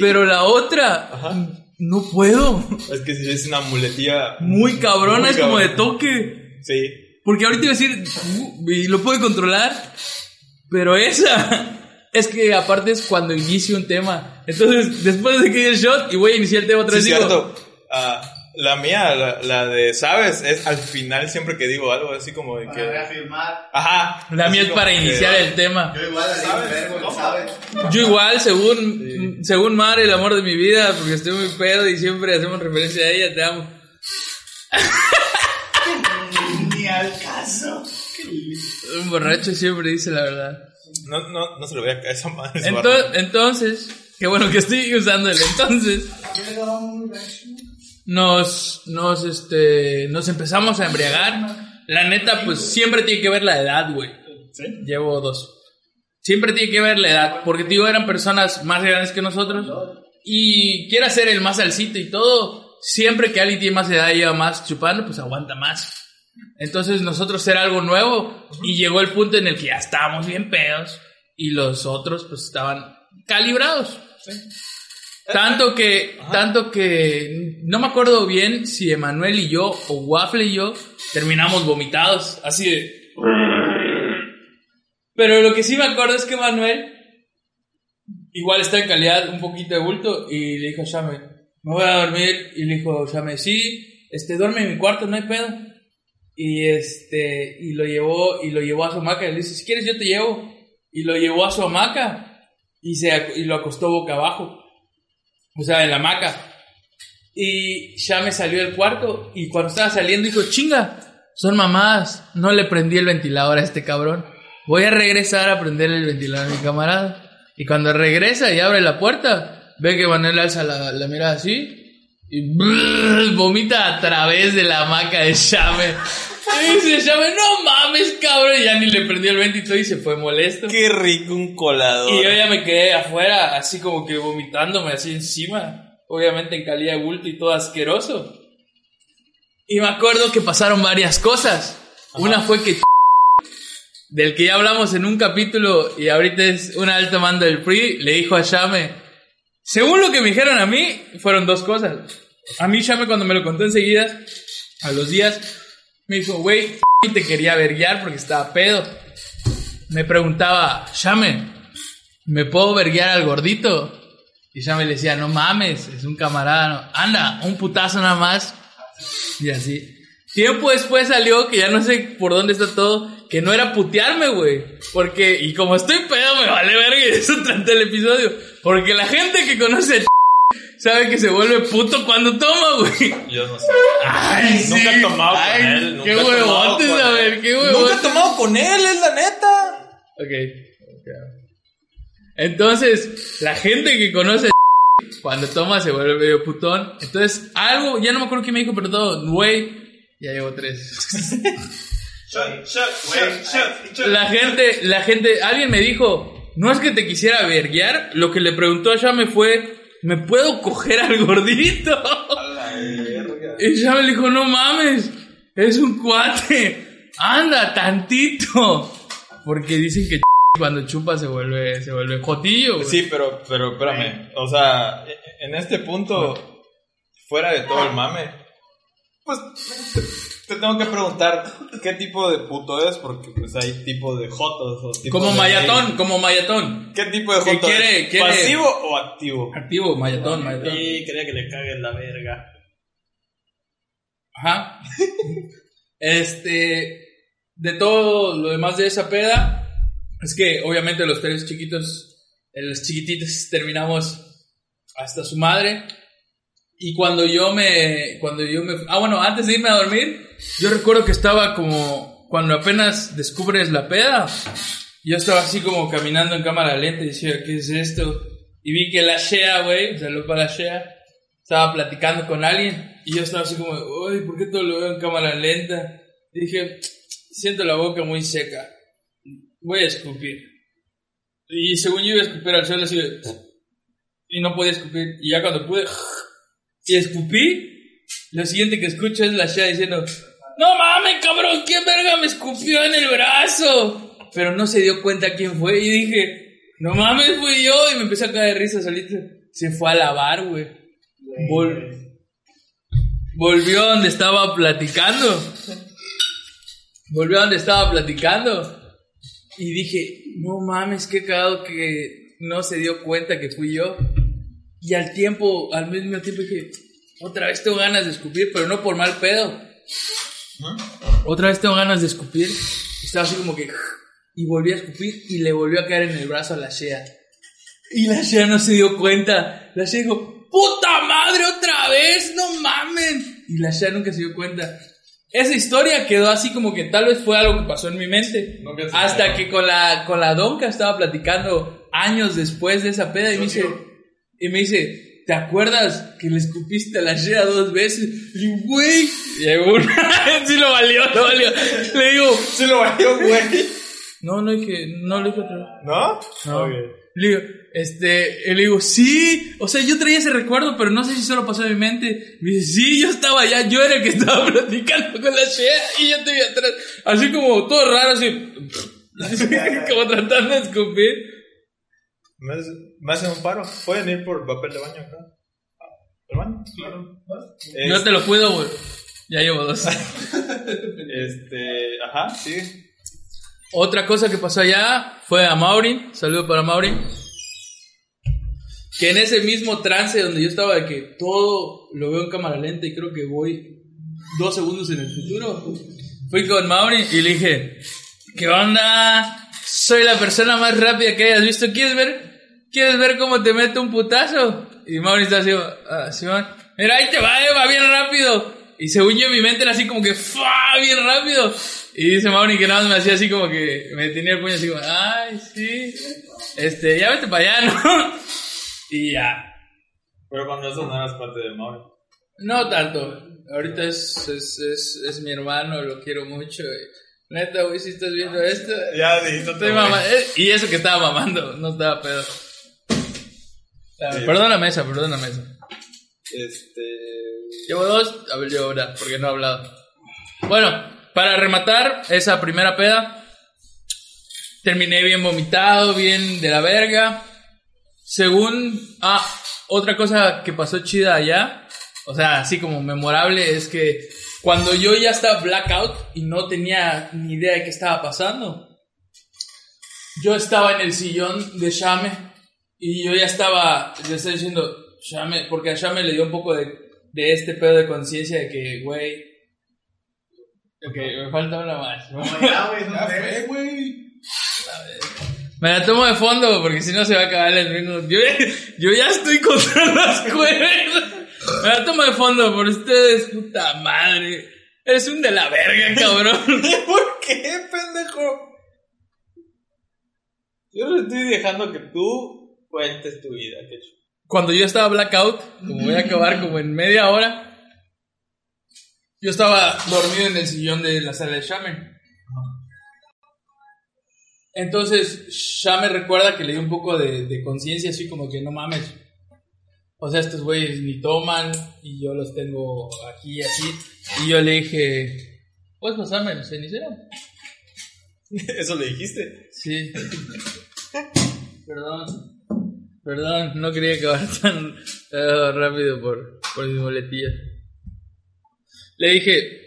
pero la otra. Ajá. No puedo. Es que si es una muletilla. Muy cabrona, Muy es como de toque. Sí. Porque ahorita iba a decir. Y lo puedo controlar. Pero esa. Es que aparte es cuando inicio un tema. Entonces, después de que el shot y voy a iniciar el tema otra Sí, vez, digo, cierto. La mía, la, la de, ¿sabes? Es al final siempre que digo algo así como de Para que. reafirmar. Ajá. La mía es para iniciar el tema. Yo igual la digo, verbo, ¿sabes? Yo igual, según, según Mar, el amor de mi vida, porque estoy muy pedo y siempre hacemos referencia a ella, te amo. Ni al caso. Un borracho siempre dice la verdad. No, no, no se lo voy a caer esa madre. Ento- entonces, Qué bueno que estoy usando el entonces. Nos, nos, este, nos empezamos a embriagar. La neta, pues siempre tiene que ver la edad, güey. Llevo dos. Siempre tiene que ver la edad, porque digo, eran personas más grandes que nosotros. Y quiere ser el más alcito y todo. Siempre que alguien tiene más edad y lleva más chupando, pues aguanta más. Entonces nosotros era algo nuevo y llegó el punto en el que ya estábamos bien pedos y los otros pues estaban calibrados. Tanto que, tanto que no me acuerdo bien si Emanuel y yo o Waffle y yo terminamos vomitados, así de. Pero lo que sí me acuerdo es que Manuel igual está en calidad un poquito de bulto y le dijo a Shame, me voy a dormir y le dijo Shame, sí, este duerme en mi cuarto, no hay pedo. Y este y lo llevó y lo llevó a su hamaca y le dice, si quieres yo te llevo. Y lo llevó a su hamaca y se y lo acostó boca abajo. O sea, en la hamaca. Y Shame salió del cuarto y cuando estaba saliendo dijo, chinga, son mamadas, no le prendí el ventilador a este cabrón. Voy a regresar a prender el ventilador a mi camarada. Y cuando regresa y abre la puerta, ve que Manuel alza la, la mirada así y brrr, vomita a través de la hamaca de Shame. Y dice Shame, no mames, cabrón. Y ya ni le prendió el ventilador y se fue molesto. Qué rico un colador. Y yo ya me quedé afuera, así como que vomitándome así encima. Obviamente en calidad de bulto y todo asqueroso. Y me acuerdo que pasaron varias cosas. Una fue que del que ya hablamos en un capítulo y ahorita es un alto mando del PRI, le dijo a Shame, según lo que me dijeron a mí, fueron dos cosas. A mí Shame cuando me lo contó enseguida, a los días, me dijo, güey, te quería verguiar porque estaba pedo. Me preguntaba, Shame, ¿me puedo verguiar al gordito? Y Shame le decía, no mames, es un camarada, no. anda, un putazo nada más. Y así. Tiempo después salió, que ya no sé por dónde está todo, que no era putearme, güey. Porque, y como estoy pedo, me vale verga, y eso trata el episodio. Porque la gente que conoce a sabe que se vuelve puto cuando toma, güey. Yo no sé. Ay, sí. Nunca he tomado Ay, con él. Nunca Qué huevotes, a ver, qué Nunca he huevotes. tomado con él, es la neta. Ok. Entonces, la gente que conoce cuando toma se vuelve medio putón. Entonces, algo, ya no me acuerdo quién me dijo, pero todo, güey, ya llevo tres. La gente, la gente, alguien me dijo, no es que te quisiera verguiar, lo que le preguntó a Shame fue, ¿me puedo coger al gordito? Y Shame le dijo, no mames, es un cuate, anda tantito. Porque dicen que cuando chupa se vuelve, se vuelve jotillo. güey. Sí, pero, pero espérame. O sea, e- en este punto, fuera de todo el mame, pues te tengo que preguntar qué tipo de puto es, porque pues hay tipo de jotos o tipo Como de mayatón, como mayatón. ¿Qué tipo de joto quiere- es? quiere- ¿Pasivo o activo? Activo, mayatón, mayatón. Y quería que le caguen la verga. Ajá. Este, de todo lo demás de esa peda, es que obviamente los tres chiquitos, eh, los chiquititos terminamos hasta su madre. Y cuando yo me, cuando yo me, ah bueno, antes de irme a dormir, yo recuerdo que estaba como, cuando apenas descubres la peda, yo estaba así como caminando en cámara lenta y decía, ¿qué es esto? Y vi que la Shea, güey, saludos para la Shea, estaba platicando con alguien y yo estaba así como, uy, ¿por qué todo lo veo en cámara lenta? Y dije, siento la boca muy seca, voy a escupir. Y según yo iba a escupir al suelo así, y no podía escupir. Y ya cuando pude, y escupí, lo siguiente que escucho es la Shea diciendo, no mames, cabrón, ¿quién verga me escupió en el brazo? Pero no se dio cuenta quién fue y dije, no mames, fui yo. Y me empecé a caer de risa solito. Se fue a lavar, güey. Vol- volvió a donde estaba platicando. Volvió a donde estaba platicando. Y dije, no mames, qué cagado que no se dio cuenta que fui yo. Y al tiempo, al mismo tiempo dije, otra vez tengo ganas de escupir, pero no por mal pedo. Otra vez tengo ganas de escupir. Estaba así como que... Y volví a escupir y le volvió a caer en el brazo a la Shea. Y la Shea no se dio cuenta. La Shea dijo, ¡Puta madre otra vez! ¡No mamen! Y la Shea nunca se dio cuenta. Esa historia quedó así como que tal vez fue algo que pasó en mi mente. Se Hasta que con la, con la Donka estaba platicando años después de esa peda y me dice, Y me dice, ¿te acuerdas que le escupiste a la Shea dos veces? Le digo, güey. Y sí lo valió, lo valió. Le digo, Sí lo valió, güey. no, no dije, no le dije otra vez. ¿No? No. Ok. Le digo, este, y le digo, sí, o sea, yo traía ese recuerdo, pero no sé si solo pasó en mi mente. Me dice, sí, yo estaba allá, yo era el que estaba platicando con la Shea y yo te vi atrás. Así como todo raro, así, como tratando de escupir. ¿Me, hacen un paro? ¿Pueden ir por papel de baño acá? ¿El baño? Claro. Yo te lo cuido, güey. Ya llevo dos. Este, ajá, sí. Otra cosa que pasó allá fue a Maureen. Saludo para Maureen. Que en ese mismo trance donde yo estaba de que todo lo veo en cámara lenta y creo que voy dos segundos en el futuro. Fui con Maureen y le dije, ¿qué onda? Soy la persona más rápida que hayas visto. ¿Quieres ver? ¿Quieres ver cómo te meto un putazo? Y Maureen está así, ah, Simón, mira, ahí te va, eh, va bien rápido. Y yo en mi mente era así como que, ¡fua! Bien rápido. Y dice Mauri que nada más me hacía así como que me tenía el puño así como, ay, sí. Este, ya vete para allá, ¿no? Y ya. Pero cuando eso no eras parte de Mauro. No tanto. Ahorita es, es, es, es mi hermano, lo quiero mucho. y Neta, güey, si estás viendo esto. Ya dijiste Estoy mama- eh, Y eso que estaba mamando, no estaba pedo. Ah, Perdón la mesa, perdón la mesa. Este. Llevo dos, a ver, llevo una, porque no he hablado. Bueno, para rematar esa primera peda, terminé bien vomitado, bien de la verga. Según, ah, otra cosa que pasó chida allá, o sea, así como memorable, es que cuando yo ya estaba blackout y no tenía ni idea de qué estaba pasando, yo estaba en el sillón de Shame y yo ya estaba, le estaba diciendo, Shame, porque a Shame le dio un poco de, de este pedo de conciencia de que, güey, ok, me falta una más. Ya, güey, no sé, güey. Me la tomo de fondo porque si no se va a acabar el ritmo. Yo, yo ya estoy contra las cuerdas. Me la tomo de fondo por ustedes, puta madre. Eres un de la verga, cabrón. ¿Por qué, pendejo? Yo le estoy dejando que tú cuentes tu vida, que Cuando yo estaba blackout, como voy a acabar como en media hora, yo estaba dormido en el sillón de la sala de Shaman. Entonces, Shame recuerda que le dio un poco de, de conciencia, así como que no mames. O sea, estos güeyes ni toman y yo los tengo aquí así. Y yo le dije, ¿puedes pasarme el cenicero? ¿Eso le dijiste? Sí. Perdón. Perdón, no quería acabar tan rápido por, por mis boletillas. Le dije,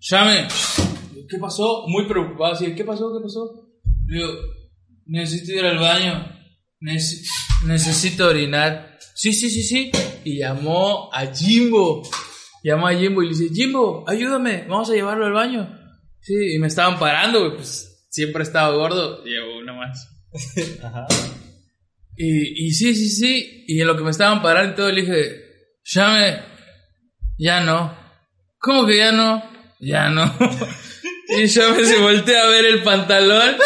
llame, ¿qué pasó? Muy preocupado, así, ¿qué pasó? ¿Qué pasó? Le digo, necesito ir al baño. Nece- necesito orinar. Sí, sí, sí, sí. Y llamó a Jimbo. Llamó a Jimbo y le dice, Jimbo, ayúdame, vamos a llevarlo al baño. Sí, y me estaban parando, pues siempre estaba gordo. Llevo uno más. Ajá. Y, y sí, sí, sí. Y en lo que me estaban parando y todo, le dije, llame, ya no. ¿Cómo que ya no? Ya no. y llame se voltea a ver el pantalón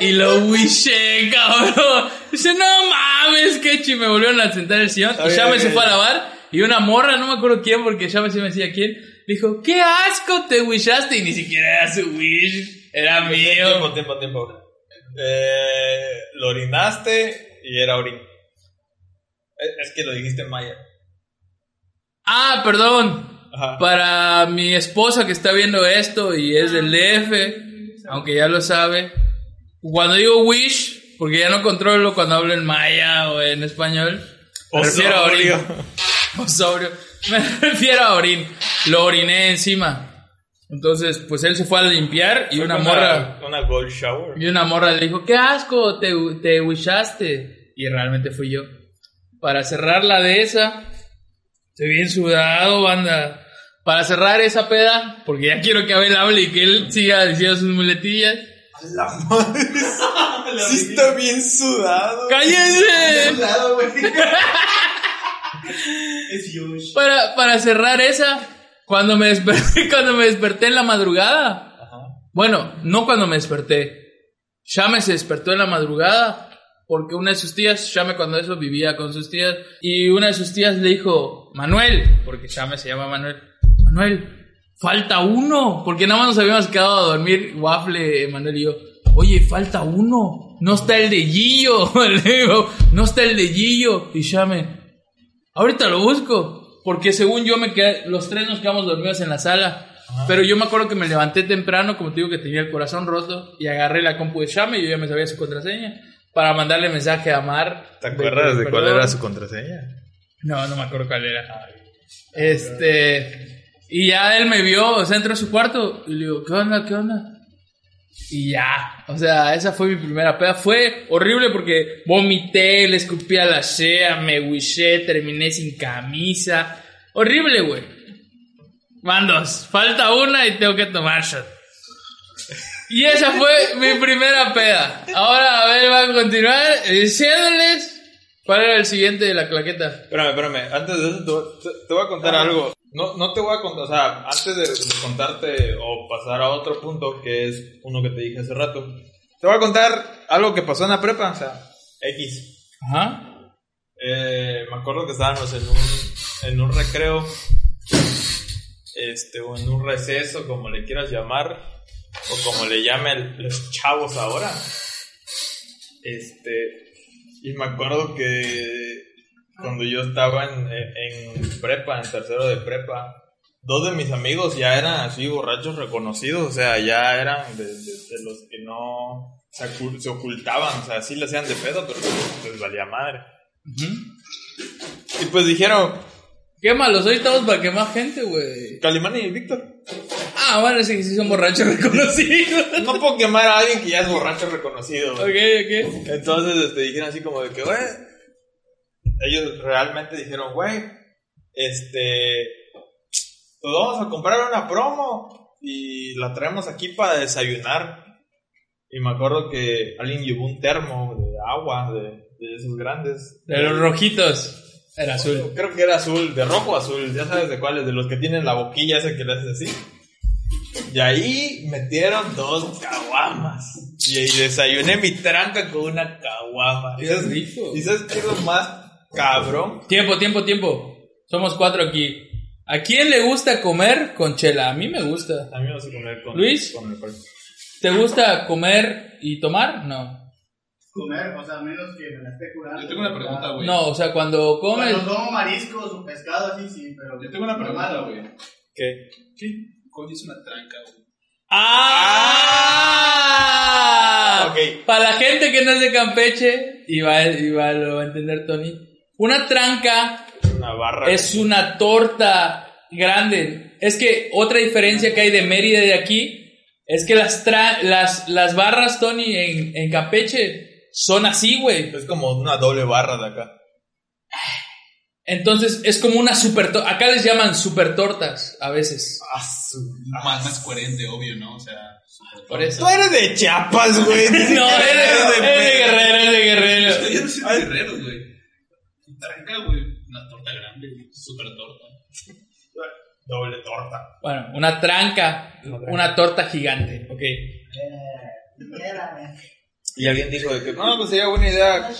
y lo wishé, cabrón. Dice, no mames, que chi. Me volvieron a sentar en el sillón. Y llame oye. se fue a lavar. Y una morra, no me acuerdo quién, porque llame sí me decía quién. Dijo, qué asco te wishaste. Y ni siquiera era su wish, era mío. Tiempo, tiempo, tiempo. Eh, lo orinaste y era orín. Es, es que lo dijiste en maya. Ah, perdón. Ajá. Para mi esposa que está viendo esto y es del DF, aunque ya lo sabe, cuando digo wish, porque ya no controlo cuando hablo en maya o en español, me refiero a orín. O sobrio. Me refiero a orín. Lo oriné encima. Entonces, pues él se fue a limpiar y una morra, Una gold shower. y una morra le dijo, qué asco, te, te wishaste. Y realmente fui yo. Para cerrar la de esa, estoy bien sudado, banda. Para cerrar esa peda, porque ya quiero que Abel hable y que él siga diciendo sus muletillas. Sí está bien sudado. ¡Cállense! lado, güey. Es. Para, para cerrar esa, cuando me desperté, cuando me desperté en la madrugada. Bueno, no cuando me desperté. Shame se despertó en la madrugada porque una de sus tías, Chame cuando eso vivía con sus tías, y una de sus tías le dijo, Manuel, porque Chame se llama Manuel, Manuel, falta uno, porque nada más nos habíamos quedado a dormir, Waffle, Manuel y yo, oye, falta uno, no está el de Gillo, le digo, no está el de Gillo, y Chame, ahorita lo busco, porque según yo me quedé, los tres nos quedamos dormidos en la sala, pero yo me acuerdo que me levanté temprano, como te digo que tenía el corazón roto, y agarré la compu de Chame y yo ya me sabía su contraseña para mandarle mensaje a Mar. ¿Te acuerdas de cuál era su contraseña? No, no me acuerdo cuál era. Este. Y ya él me vio, o sea, entró a su cuarto y le digo, ¿qué onda? ¿Qué onda? Y ya, o sea, esa fue mi primera peda. Fue horrible porque vomité, le escupí a la shea, me wishé, terminé sin camisa. Horrible, güey. Van dos, falta una y tengo que tomar shot. Y esa fue mi primera peda. Ahora, a ver, va a continuar diciéndoles cuál era el siguiente de la claqueta. Espérame, espérame. Antes de eso, te, te- voy a contar algo. No, no te voy a contar, o sea, antes de, de contarte o pasar a otro punto, que es uno que te dije hace rato, te voy a contar algo que pasó en la prepa, o sea, X. Ajá. Eh, me acuerdo que estábamos en un, en un recreo, este, o en un receso, como le quieras llamar, o como le llamen los chavos ahora. Este, y me acuerdo que cuando yo estaba en, en prepa, en tercero de prepa, dos de mis amigos ya eran así borrachos reconocidos, o sea, ya eran de, de- de los que no se, ocul- se ocultaban, o sea, sí le hacían de pedo, pero les valía madre. Y pues dijeron, Quémalos, hoy estamos para quemar gente, güey. Calimán y Víctor, Ah, bueno, sí, sí son borrachos reconocidos. no puedo quemar a alguien que ya es borracho reconocido. ok, güey". ok. Entonces este, dijeron así como de que, güey, ellos realmente dijeron, güey, este, pues vamos a comprar una promo y la traemos aquí para desayunar. Y me acuerdo que alguien llevó un termo de agua, de, de esos grandes. De los rojitos. Era azul. Creo que era azul, de rojo o azul, ya sabes de cuáles, de los que tienen la boquilla esa que le haces así. Y ahí metieron dos caguamas. Y, y desayuné mi tranca con una caguama. ¿Y sabes, rico. ¿Y sabes qué es lo más cabrón? Tiempo, tiempo, tiempo. Somos cuatro aquí. ¿A quién le gusta comer con chela? A mí me gusta. A mí me vas a comer con, Luis. con ¿Te gusta comer y tomar? No. Comer, o sea, a menos que me la esté curando. Yo tengo una pregunta, güey. No, o sea, cuando comes... Cuando tomo mariscos o pescado, así sí, pero. Yo tengo una pregunta, güey. ¿Qué? ¿Qué coño es una tranca, güey? ¡Ah! Ok. Para la gente que no es de Campeche, y va, y va- lo va a entender Tony, una tranca Una barra. es una torta grande. Es que otra diferencia que hay de Mérida y de aquí es que las, tra- las, las barras, Tony, en, en Campeche son así, güey. Es como una doble barra de acá. Entonces es como una super torta. Acá les llaman super tortas a veces. Ah, su- Más, más coherente, obvio, ¿no? O sea, super Por eso. Tú eres de Chiapas, güey. No, Ni es siquiera de, es de guerrero, es de guerrero. Yo no soy de guerreros, güey. Tranca, güey. Una torta grande, güey. Super torta. Doble torta. Bueno, una tranca, una torta gigante, ok. Y alguien dijo de que no, pues sería buena idea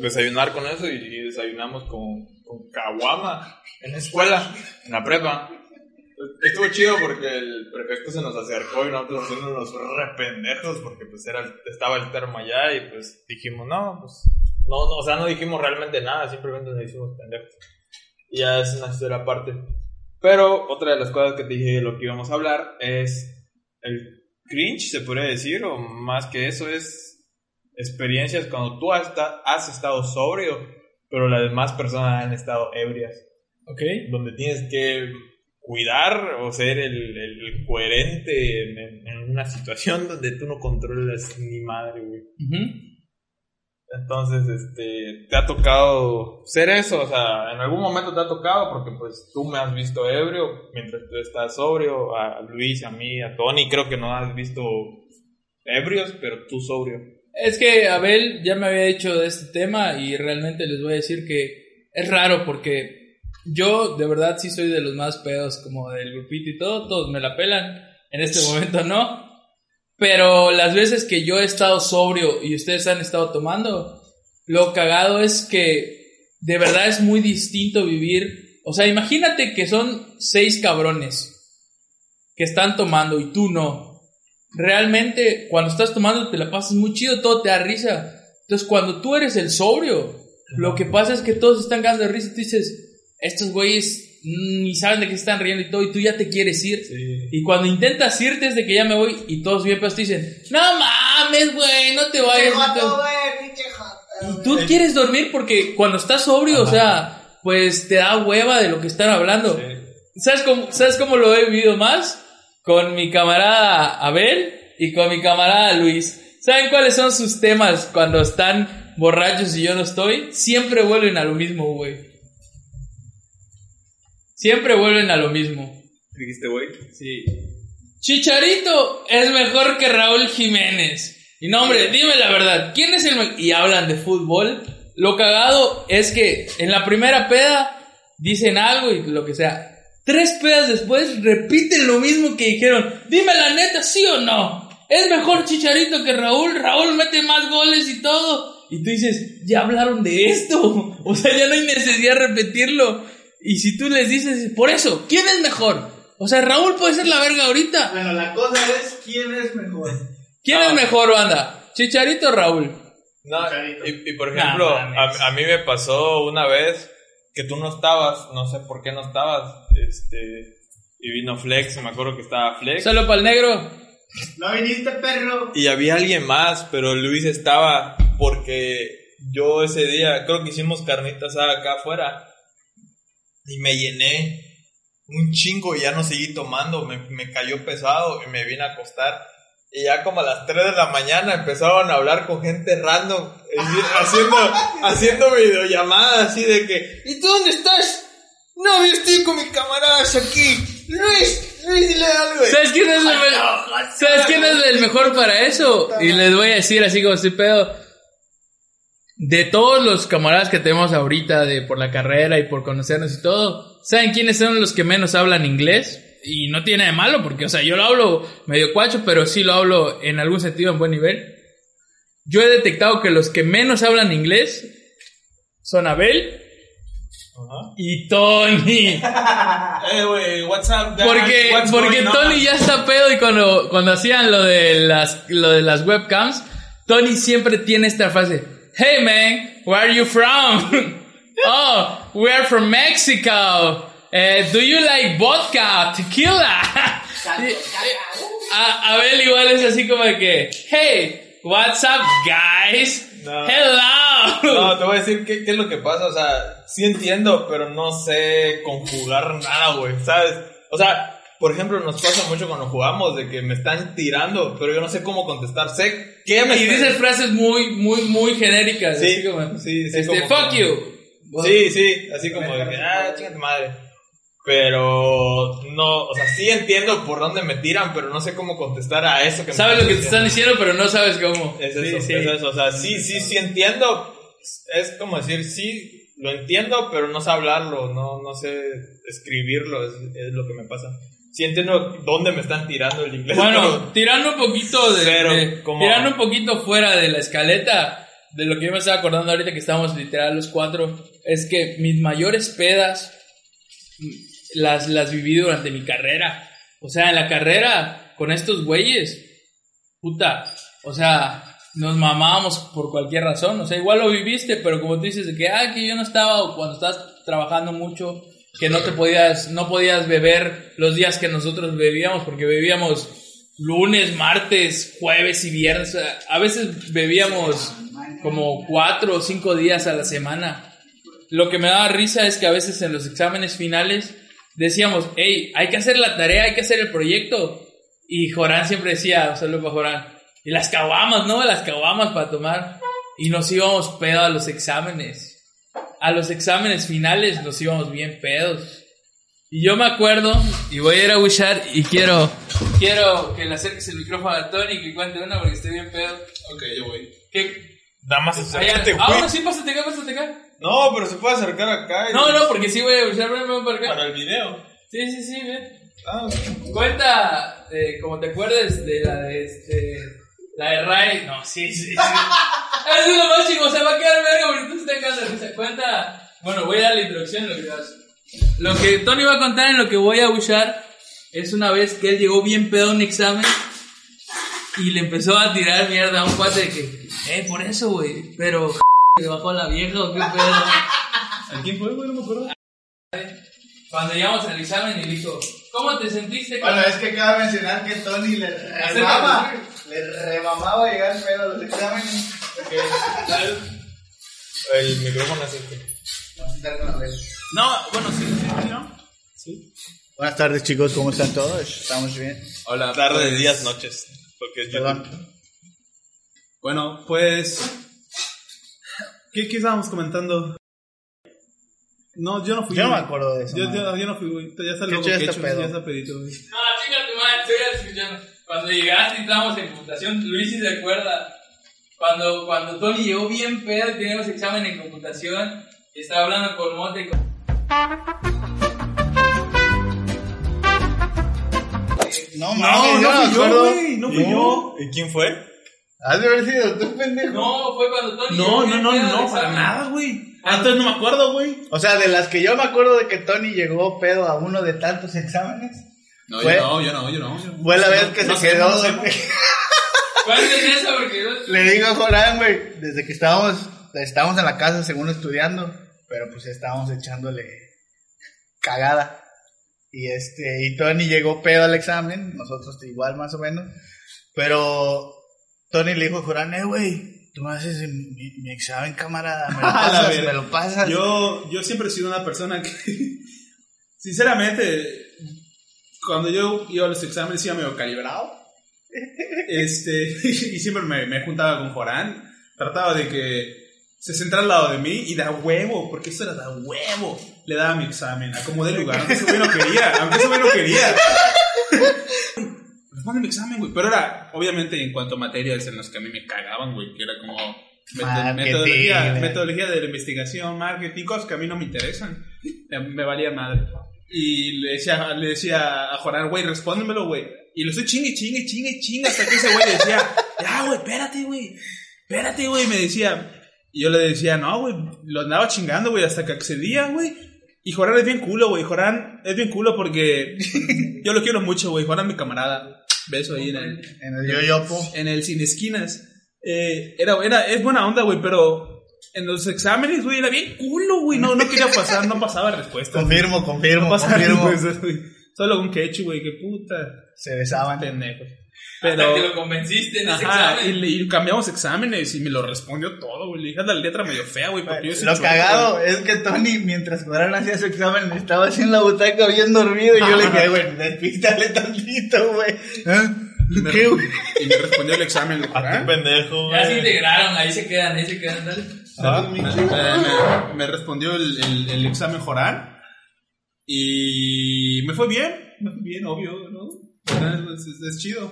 desayunar con eso y, y desayunamos con, con caguama en la escuela, en la prepa. Estuvo chido porque el prefecto se nos acercó y nosotros haciendo los rependejos porque pues era, estaba el termo allá y pues dijimos, no, pues no, no, o sea, no dijimos realmente nada, simplemente nos hicimos pendejos. Y ya es una historia aparte. Pero otra de las cosas que te dije de lo que íbamos a hablar es el cringe, se podría decir, o más que eso es experiencias cuando tú has, esta- has estado sobrio, pero las demás personas han estado ebrias, Ok. donde tienes que cuidar o ser el, el- coherente en, una situación donde tú no controlas ni madre, güey. Entonces, este, te ha tocado ser eso, o sea, en algún momento te ha tocado porque pues tú me has visto ebrio mientras tú estás sobrio, a Luis, a mí, a Tony, creo que no has visto ebrios, pero tú sobrio. Es que Abel ya me había dicho de este tema y realmente les voy a decir que es raro porque yo de verdad sí soy de los más pedos como del grupito y todo, todos me la pelan, en este momento no, pero las veces que yo he estado sobrio y ustedes han estado tomando, lo cagado es que de verdad es muy distinto vivir. O sea, imagínate que son seis cabrones que están tomando y tú no. Realmente, cuando estás tomando te la pasas muy chido, todo te da risa. Entonces, cuando tú eres el sobrio, lo que pasa es que todos están ganando de risa y tú dices, estos güeyes ni saben de qué se están riendo y todo, y tú ya te quieres ir. Sí. Y cuando intentas irte es de que ya me voy y todos bien pues te dicen, no mames, güey, no te vayas. no te-". Joto, güey, pinche joto, Y tú quieres dormir porque cuando estás sobrio, o sea, pues te da hueva de lo que están hablando. ¿Sabes cómo, ¿Sabes cómo lo he vivido más? Con mi camarada Abel y con mi camarada Luis. ¿Saben cuáles son sus temas cuando están borrachos y yo no estoy? Siempre vuelven a lo mismo, güey. Siempre vuelven a lo mismo. Dijiste, güey. Sí. Chicharito es mejor que Raúl Jiménez. Y no, hombre, dime la verdad, ¿quién es el me- Y hablan de fútbol. Lo cagado es que en la primera peda dicen algo y lo que sea. Tres pedas después repiten lo mismo que dijeron. Dime la neta, ¿sí o no? ¿Es mejor Chicharito que Raúl? Raúl mete más goles y todo. Y tú dices, ya hablaron de esto. O sea, ya no hay necesidad de repetirlo. Y si tú les dices, por eso, ¿quién es mejor? O sea, Raúl puede ser la verga ahorita. Bueno, la cosa es quién es mejor. ¿Quién es mejor, banda? ¿Chicharito o Raúl? No, Chicharito. y, y por ejemplo, a mí me pasó una vez que tú no estabas, no sé por qué no estabas, este, y vino Flex, me acuerdo que estaba Flex, Solo para el negro. No viniste, perro. y había alguien más, pero Luis estaba porque yo ese día, creo que hicimos carnitas acá afuera, y me llené un chingo y ya no seguí tomando, me, me cayó pesado y me vine a acostar. Y ya como a las 3 de la mañana empezaron a hablar con gente random, haciendo, haciendo videollamadas así de que, ¿y tú dónde estás? No, yo estoy con mis camaradas aquí. Luis, Luis, dile algo. ¿Sabes quién es el, me- ¿Sabes quién es el mejor para eso? Y les voy a decir así como estoy pedo. De todos los camaradas que tenemos ahorita de por la carrera y por conocernos y todo, ¿saben quiénes son los que menos hablan inglés? Y no tiene de malo, porque, o sea, yo lo hablo medio cuacho, pero sí lo hablo en algún sentido en buen nivel. Yo he detectado que los que menos hablan inglés son Abel Ajá. y Tony. Eh, güey, what's up, guys? Porque, What's porque? Tony ya está pedo y cuando, cuando hacían lo de las, lo de las webcams, Tony siempre tiene esta frase. Hey man, where are you from? oh, we are from Mexico. Eh, do you like vodka, tequila? Y- a, Abel igual es así como que, hey, what's up guys? No. Hello. No, te voy a decir qué, qué es lo que pasa. O sea, sí entiendo, pero no sé conjugar nada, güey, ¿sabes? O sea, por ejemplo, nos pasa mucho cuando jugamos de que me están tirando, pero yo no sé cómo contestar. Sé qué me Y están- dices frases muy, muy, muy genéricas. Sí, así como, sí, sí, Este, como fuck que- you. Sí, sí, así como de que, ah, chinga tu madre. Pero no, o sea, sí entiendo por dónde me tiran, pero no sé cómo contestar a eso que me Sabes lo que te están diciendo, pero no sabes cómo. Es Sí, eso, sí. es eso. O sea, sí, sí, sí entiendo. Es como decir, sí, lo entiendo, pero no sé hablarlo, no, no sé escribirlo, es, es lo que me pasa. Sí entiendo dónde me están tirando el inglés. Bueno, tirando un poquito de, Pero, de- como- tirando un poquito fuera de la escaleta, de lo que yo me estaba acordando ahorita que estábamos literal los cuatro, es que mis mayores pedas las, las viví durante mi carrera. O sea, en la carrera, con estos güeyes, puta, o sea, nos mamábamos por cualquier razón. O sea, igual lo viviste, pero como tú dices, que, ah, yo no estaba, o cuando estás trabajando mucho, que no te podías, no podías beber los días que nosotros bebíamos, porque bebíamos lunes, martes, jueves y viernes. A veces bebíamos como cuatro o cinco días a la semana. Lo que me daba risa es que a veces en los exámenes finales decíamos, hey, hay que hacer la tarea, hay que hacer el proyecto. Y Jorán siempre decía, saludos para Jorán, y las caguamas, ¿no? Las caguamas para tomar. Y nos íbamos pedo a los exámenes. A los exámenes finales nos íbamos bien pedos. Y yo me acuerdo, y voy a ir a Wishar y quiero, quiero que le acerques el micrófono a Tony y que cuente una porque estoy bien pedo. Ok, yo voy. ¿Qué? Nada más acércate, Ah, sí, pásate acá, pásate acá. No, pero se puede acercar acá. y- No, no, porque sí voy a ven para acá. Para el video. Sí, sí, sí, ven. Ah, ok. Cuenta, eh, como te acuerdes de la de este, la de Ray. No, sí, sí, sí. Eso es lo más chico, se va a quedar verga, porque tú te casa que se cuenta. Bueno, voy a dar la introducción de lo que vas. Lo que Tony va a contar en lo que voy a usar es una vez que él llegó bien pedo a un examen y le empezó a tirar mierda a un cuate de que, eh, por eso, güey, pero le bajó la vieja o qué pedo. ¿A quién fue, güey? No me acuerdo. Cuando llegamos al examen y dijo, ¿cómo te sentiste? Bueno, es que cabe mencionar que Tony le remama, le remamaba llegar pedo a los exámenes. El micrófono es. Vamos a estar con la red. No, bueno, sí, sí, sí, ¿no? Buenas tardes, chicos, ¿cómo están todos? ¿Estamos bien? Hola. Tarde, pues, días, noches. Porque. Perdón. Bueno, pues. ¿Qué, qué estábamos comentando? No, yo no fui. Yo no me güey. acuerdo de eso. Yo, madre. yo, yo no fui, güey. Ya está ¿Qué loco, chido que este pedo? ya está pedito, güey. No, chica tu madre, estoy escuchando. Cuando llegaste y estábamos en computación, Luis sí se acuerda. Cuando, cuando Tony llegó bien pedo y teníamos examen en computación, y estaba hablando con Monte. y con- No, No, mames, no yo fui me yo, acuerdo. güey. No fui yo. ¿Y quién fue? Has de haber sido tú, pendejo. No, fue cuando Tony No, llegó no, no, al no, para nada, güey. Ah, entonces no me acuerdo, güey. O sea, de las que yo me acuerdo de que Tony llegó pedo a uno de tantos exámenes, No, Fue- yo no, yo no, yo no. yo no. fue la vez que No se quedó. no sé. ¿Cuál es esa? Porque yo... Le digo a Jorán, güey, desde que estábamos, estábamos en la casa según estudiando, pero pues estábamos echándole cagada. Y este, y Tony llegó pedo al examen, nosotros igual más o menos, pero Tony le dijo a Jorán, eh, güey, tú me haces mi, mi- examen, camarada, me lo pasas, verga. me lo pasas. Yo, yo siempre he sido una persona que, sinceramente, cuando yo iba a los exámenes iba medio calibrado. Este, y siempre me, me juntaba con Jorán. Trataba de que se centrara al lado de mí y da huevo, porque eso era da huevo. Le daba mi examen, a como de lugar, aunque ese güey no quería, aunque ese güey no quería. Responde mi examen, güey. Pero era, obviamente, en cuanto a materias en las que a mí me cagaban, güey, que era como metodología, eh. metodología de la investigación, marketing, cosas que a mí no me interesan. Me, me valía madre. Y le decía, le decía a Jorán, güey, respóndemelo, güey. Y lo estoy chingue, chingue, chingue, chingue, hasta que ese güey le decía, ya, güey, espérate, güey. Espérate, güey, me decía. Y yo le decía, no, güey, lo andaba chingando, güey, hasta que accedía, güey. Y Jorán es bien culo, güey. Jorán es bien culo porque yo lo quiero mucho, güey. Jorán, mi camarada. Beso ahí en el, En el yoyopo. en el Sin Esquinas. Eh, era, era, es buena onda, güey, pero en los exámenes, güey, era bien culo, güey. No, no quería pasar, no pasaba respuesta. Confirmo, No confirmo, pasaba confirmo. Solo un quechu, güey, qué puta. Se besaban. Pendejo. Hasta Pero. que lo convenciste en ese Ajá, y, examen. le- y cambiamos exámenes y me lo respondió todo, güey. Le dije la letra medio fea, güey, porque yo soy Lo cagado es que Tony, mientras Jorán hacía su examen, estaba así en la butaca bien dormido. Y yo le dije, güey, despístale tantito, güey. ¿Ah? Y me, ¿Qué, güey? y me respondió el examen, güey. A tu pendejo, Ya se integraron, ahí se quedan, ahí se quedan, dale. Ah, me, me- me respondió el, el- el examen Jorán y me fue bien, me fue bien, obvio, ¿no? Es, es- es chido.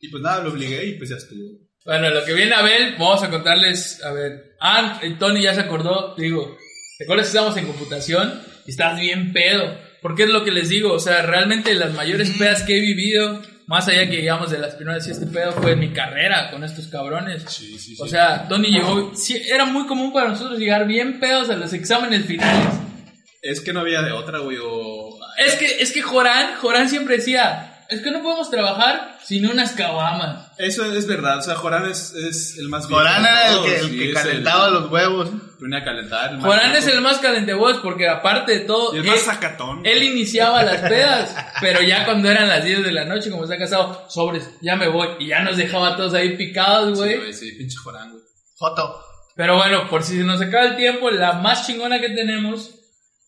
Y pues nada, lo obligué y pues ya estuvo. Bueno, lo que viene a ver, vamos a contarles, a ver, ah, y Tony ya se acordó, digo, ¿te acuerdas que estábamos en computación? Y estás bien pedo, porque es lo que les digo, o sea, realmente las mayores pedas que he vivido, más allá que digamos de las primeras y este pedo, fue en mi carrera con estos cabrones. Sí, sí, O sea, Tony llegó, sí, era muy común para nosotros llegar bien pedos a los exámenes finales. Es que no había de otra, güey, o... Es que, es que Jorán, Jorán siempre decía, es que no podemos trabajar sin unas caguamas. Eso es verdad, o sea, Jorán es, es el más viejo Jorán era el que, el sí, que es calentaba el- los huevos. Venía a calentar. Jorán es el más calentebos porque aparte de todo, Y el él, más sacatón. él iniciaba las pedas, pero ya cuando eran las 10 de la noche, como se ha casado, sobres, ya me voy, y ya nos dejaba todos ahí picados, Sí, güey. güey, sí, pinche Jorán, güey. Joto. Pero bueno, por si se nos acaba el tiempo, la más chingona que tenemos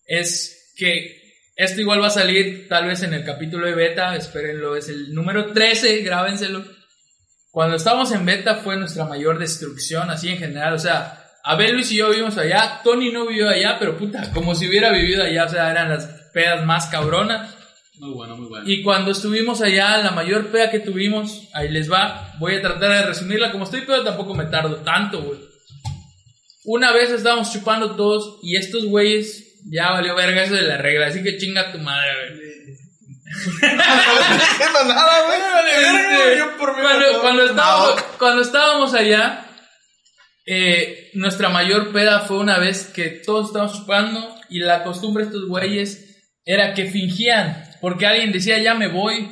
es que esto igual va a salir tal vez en el capítulo de beta, espérenlo, es el número 13, grábenselo. Cuando estábamos en beta fue nuestra mayor destrucción, así en general, o sea, Abel, Luis y yo vivimos allá, Tony no vivió allá, pero puta, como si hubiera vivido allá, o sea, eran las pedas más cabronas. Muy bueno, muy bueno. Y cuando estuvimos allá, la mayor peda que tuvimos, ahí les va, voy a tratar de resumirla como estoy, pero tampoco me tardo tanto, güey. Una vez estábamos chupando todos y estos güeyes, ya valió verga eso de la regla, así que chinga tu madre, güey. No nada, güey. Este, cuando, cuando estábamos, cuando estábamos allá, Eh, nuestra mayor peda fue una vez que todos estábamos chupando y la costumbre de estos güeyes era que fingían, porque alguien decía ya me voy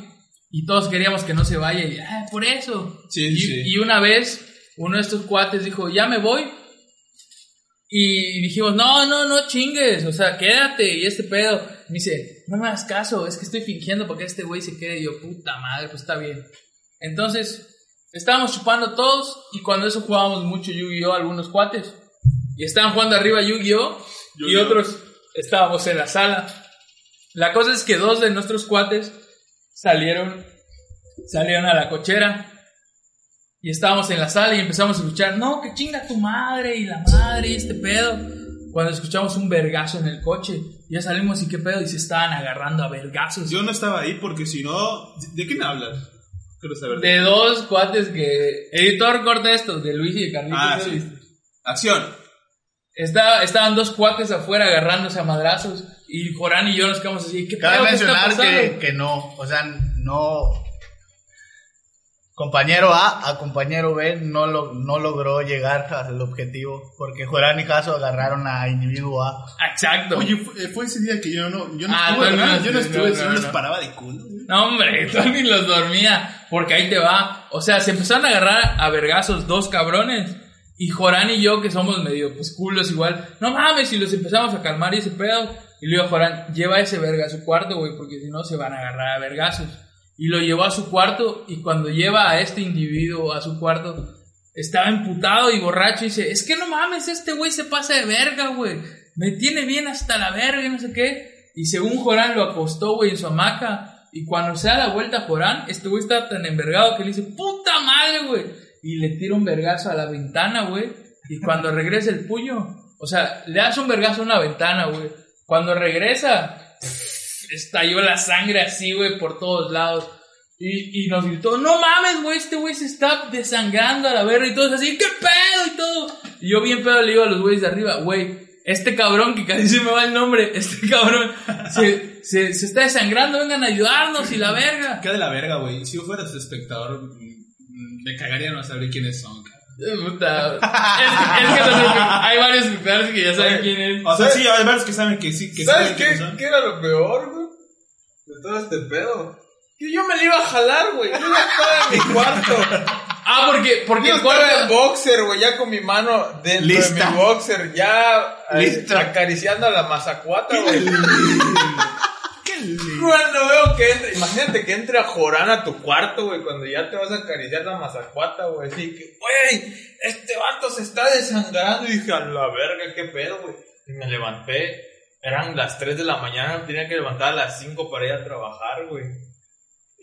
y todos queríamos que no se vaya y "Ah, por eso. Sí, y, sí. y una vez uno de estos cuates dijo ya me voy y dijimos no, no, no chingues, o sea, quédate y este pedo. Me dice, no me hagas caso, es que estoy fingiendo porque este güey se quede y yo, puta madre, pues está bien. Entonces, estábamos chupando todos y cuando eso jugábamos mucho Yu-Gi-Oh! algunos cuates. Y estaban jugando arriba Yu-Gi-Oh! y Yu-Gi-Oh! otros estábamos en la sala. La cosa es que dos de nuestros cuates salieron, salieron a la cochera y estábamos en la sala y empezamos a escuchar, no, que chinga tu madre y la madre y este pedo. Cuando escuchamos un vergazo en el coche, ya salimos y qué pedo y se estaban agarrando a vergazos. Yo no estaba ahí porque si no. ¿De quién hablas? Quiero saber. De dos cuates que. Editor, corta esto, de Luis y de Carlitos. Ah, ¿no sí. Acción. Estaba- estaban dos cuates afuera agarrándose a madrazos y Jorán y yo nos quedamos así. ¿Qué Cabe pedo? ¿Qué está mencionar pasando? que, que no, o sea, no. Compañero A a compañero B no, lo, no logró llegar al objetivo porque Jorán y Caso agarraron a individuo A. Exacto. Oye, fue, eh, fue ese día que yo no. Yo no Ah, estuve, no. Yo no estuve, no, no, no. paraba de culo. güey. No, hombre, Tony los dormía. Porque ahí te va. O sea, se empezaron a agarrar a vergazos dos cabrones. Y Jorán y yo, que somos medio pues culos igual. No mames, y los empezamos a calmar y ese pedo. Y le digo a Jorán, lleva ese verga a su cuarto, güey, porque si no se van a agarrar a vergazos. Y lo llevó a su cuarto. Y cuando lleva a este individuo a su cuarto, estaba emputado y borracho. Y dice, es que no mames, este güey se pasa de verga, güey. Me tiene bien hasta la verga y no sé qué. Y según Jorán lo acostó, güey, en su hamaca. Y cuando se da la vuelta a Jorán, este güey está tan envergado que le dice, puta madre, güey. Y le tira un vergazo a la ventana, güey. Y cuando regresa el puño, o sea, le hace un vergazo a una ventana, güey. Cuando regresa, estalló la sangre así, güey, por todos lados. Y, y nos gritó, no mames, güey, este güey se está desangrando a la verga y todos así, ¿qué pedo? Y todo. Y yo bien pedo le digo a los güeyes de arriba, güey, este cabrón, que casi se me va el nombre, este cabrón se, se, se está desangrando, vengan a ayudarnos y la verga. Qué de la verga, güey. Si yo fuera su espectador, mm, mm, me cagaría no saber quiénes son, cabrón. Puta. Es, es que los- hay varios espectadores que ya saben quién es. O sea, sí, hay varios que saben que sí, que ¿Sabes saben qué, quiénes son. qué era lo peor, güey? Todo este pedo. Que yo me le iba a jalar, güey. Yo ya estaba en mi cuarto. Ah, porque, porque Yo el estaba en boxer, güey, ya con mi mano dentro Lista. de mi boxer, ya eh, Lista. acariciando a la mazacuata, güey. Cuando veo que entra, imagínate que entre a Jorán a tu cuarto, güey, cuando ya te vas a acariciar la mazacuata, güey, así que, güey, este vato se está desangrando, y dije, a la verga, qué pedo, güey. Y me levanté, eran las 3 de la mañana, tenía que levantar a las 5 para ir a trabajar, güey.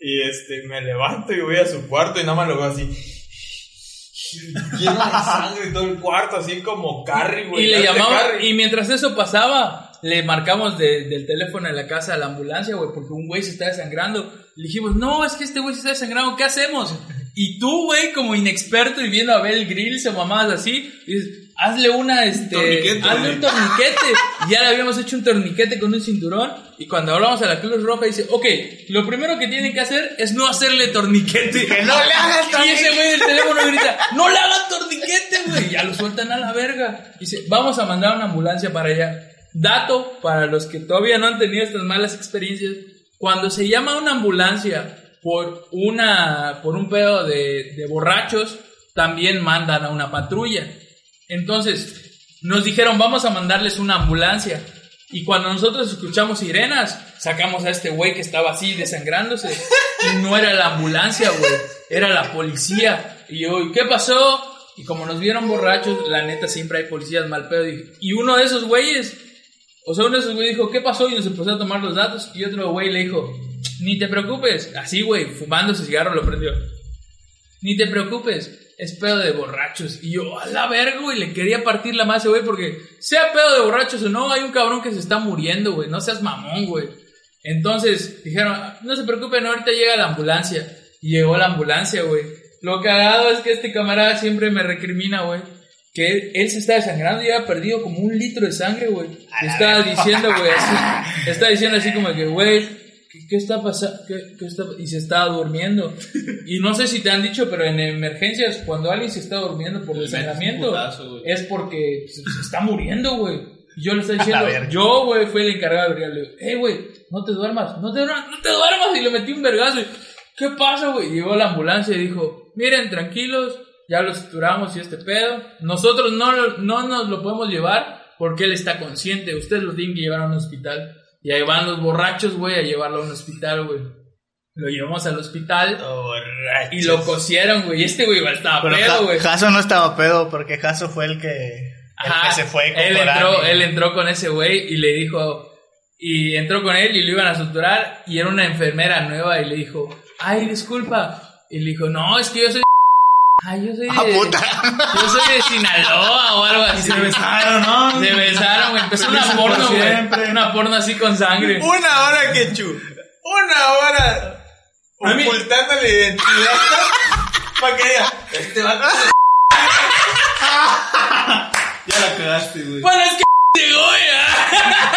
Y este, me levanto y voy a su cuarto y nada más lo veo así. Lleno de sangre y todo el cuarto, así como Carrie, güey. Y le ¿sabes de llamamos, y mientras eso pasaba, le marcamos de- del teléfono en la casa a la ambulancia, güey, porque un güey se está desangrando. Le dijimos, no, es que este güey se está desangrando, ¿qué hacemos? Y tú, güey, como inexperto y viendo a Bel Grill, o mamadas así, dices, hazle una, este, Torniquete, hazle un torniquete. Y ya le habíamos hecho un torniquete con un cinturón. Y cuando hablamos a la Cruz Roja, dice, ok, lo primero que tienen que hacer es no hacerle torniquete. ¡Que no le hagas Y ese güey del teléfono grita, no le hagan torniquete, güey. Y Ya lo sueltan a la verga. Dice, vamos a mandar una ambulancia para allá. Dato para los que todavía no han tenido estas malas experiencias. Cuando se llama una ambulancia por una, por un pedo de, de borrachos, también mandan a una patrulla. Entonces, nos dijeron, vamos a mandarles una ambulancia. Y cuando nosotros escuchamos sirenas, sacamos a este güey que estaba así desangrándose. Y no era la ambulancia, güey. Era la policía. Y yo, ¿y qué pasó? Y como nos vieron borrachos, la neta siempre hay policías mal pedo. Y, y uno de esos güeyes, o sea, uno de esos güeyes dijo, ¿qué pasó? Y nos empezó a tomar los datos. Y otro güey le dijo, ni te preocupes. Así, güey, fumando su cigarro lo prendió. Ni te preocupes, es pedo de borrachos. Y yo, a la verga, güey, le quería partir la madre, güey, porque sea pedo de borrachos o no, hay un cabrón que se está muriendo, güey, no seas mamón, güey. Entonces dijeron, no se preocupen, ahorita llega la ambulancia. Y llegó la ambulancia, güey. Lo cagado es que este camarada siempre me recrimina, güey. Que él, él se está desangrando y había perdido como un litro de sangre, güey. Estaba diciendo, güey, así. Estaba diciendo así como que, güey, ¿qué, qué está pasando? Y se estaba durmiendo. Y no sé si te han dicho, pero en emergencias, cuando alguien se está durmiendo por desangramiento, es porque se, se está muriendo, güey. Y yo le estoy A la diciendo, yo, güey, fui el encargado de. Le digo, hey, güey, no te duermas, no te duermas, no te duermas. Y le metí un vergazo. Y, ¿Qué pasa, güey? Llegó la ambulancia y dijo, miren, tranquilos, ya lo suturamos y este pedo. Nosotros no, no nos lo podemos llevar porque él está consciente. Ustedes lo tienen que llevar a un hospital. Y ahí van los borrachos, güey, a llevarlo a un hospital, güey. Lo llevamos al hospital y lo cosieron, güey. Y este güey estaba Pero pedo, güey. Jaso no estaba pedo porque Jaso fue el que, el que se fue con él entró, él entró con ese güey y le dijo, y entró con él y lo iban a suturar y era una enfermera nueva y le dijo, ay, disculpa. Y le dijo, no, es que yo soy... Ay, yo soy de... ¡Ah, puta! Yo soy de Sinaloa o algo así. Se besaron, ¿no? Se besaron, güey. Empezó una porno, güey. Una porno así con sangre. Una hora, Quechu. Una hora. A Ocultando la identidad. Para que diga, este vato se- Ya la cagaste, güey. Bueno, es que llegó ya.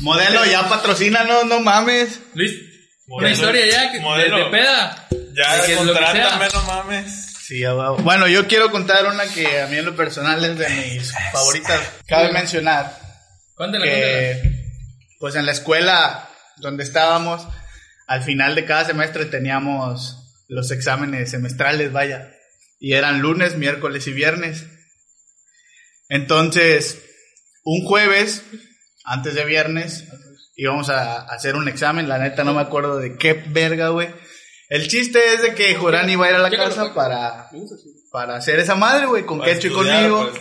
Modelo, ya patrocínanos, no mames. Luis, una historia ya que, de, Modelo. de peda. Ya, contrátame, no mames. Sí. Bueno, yo quiero contar una que a mí en lo personal es de mis favoritas. Cabe mencionar cuéntala. que, pues en la escuela donde estábamos, al final de cada semestre teníamos los exámenes semestrales, vaya. Y eran lunes, miércoles y viernes. Entonces, un jueves, antes de viernes, íbamos a hacer un examen. La neta no me acuerdo de qué verga, güey. El chiste es de que Jorán iba a ir a la casa para, para hacer esa madre, güey, con Quecho y conmigo.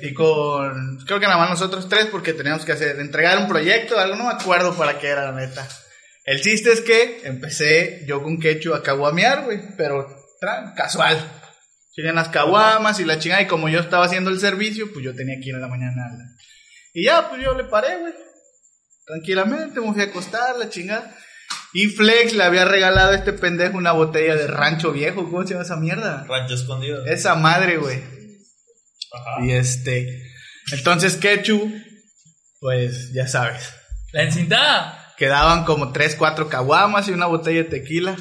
Y con, creo que nada más nosotros tres, porque teníamos que hacer, entregar un proyecto, algo, no me acuerdo para qué era la neta. El chiste es que empecé yo con Quechu a caguamear, güey, pero casual. Llegan las caguamas y la chingada, y como yo estaba haciendo el servicio, pues yo tenía que ir en la mañana. a Y ya, pues yo le paré, güey. Tranquilamente, me fui a acostar, la chingada. Y Flex le había regalado a este pendejo una botella de rancho viejo, ¿cómo se llama esa mierda? Rancho escondido. Esa madre, güey. Ajá. Y este. Entonces, Quechu, pues ya sabes. La encintada. Quedaban como 3, 4 caguamas y una botella de tequila.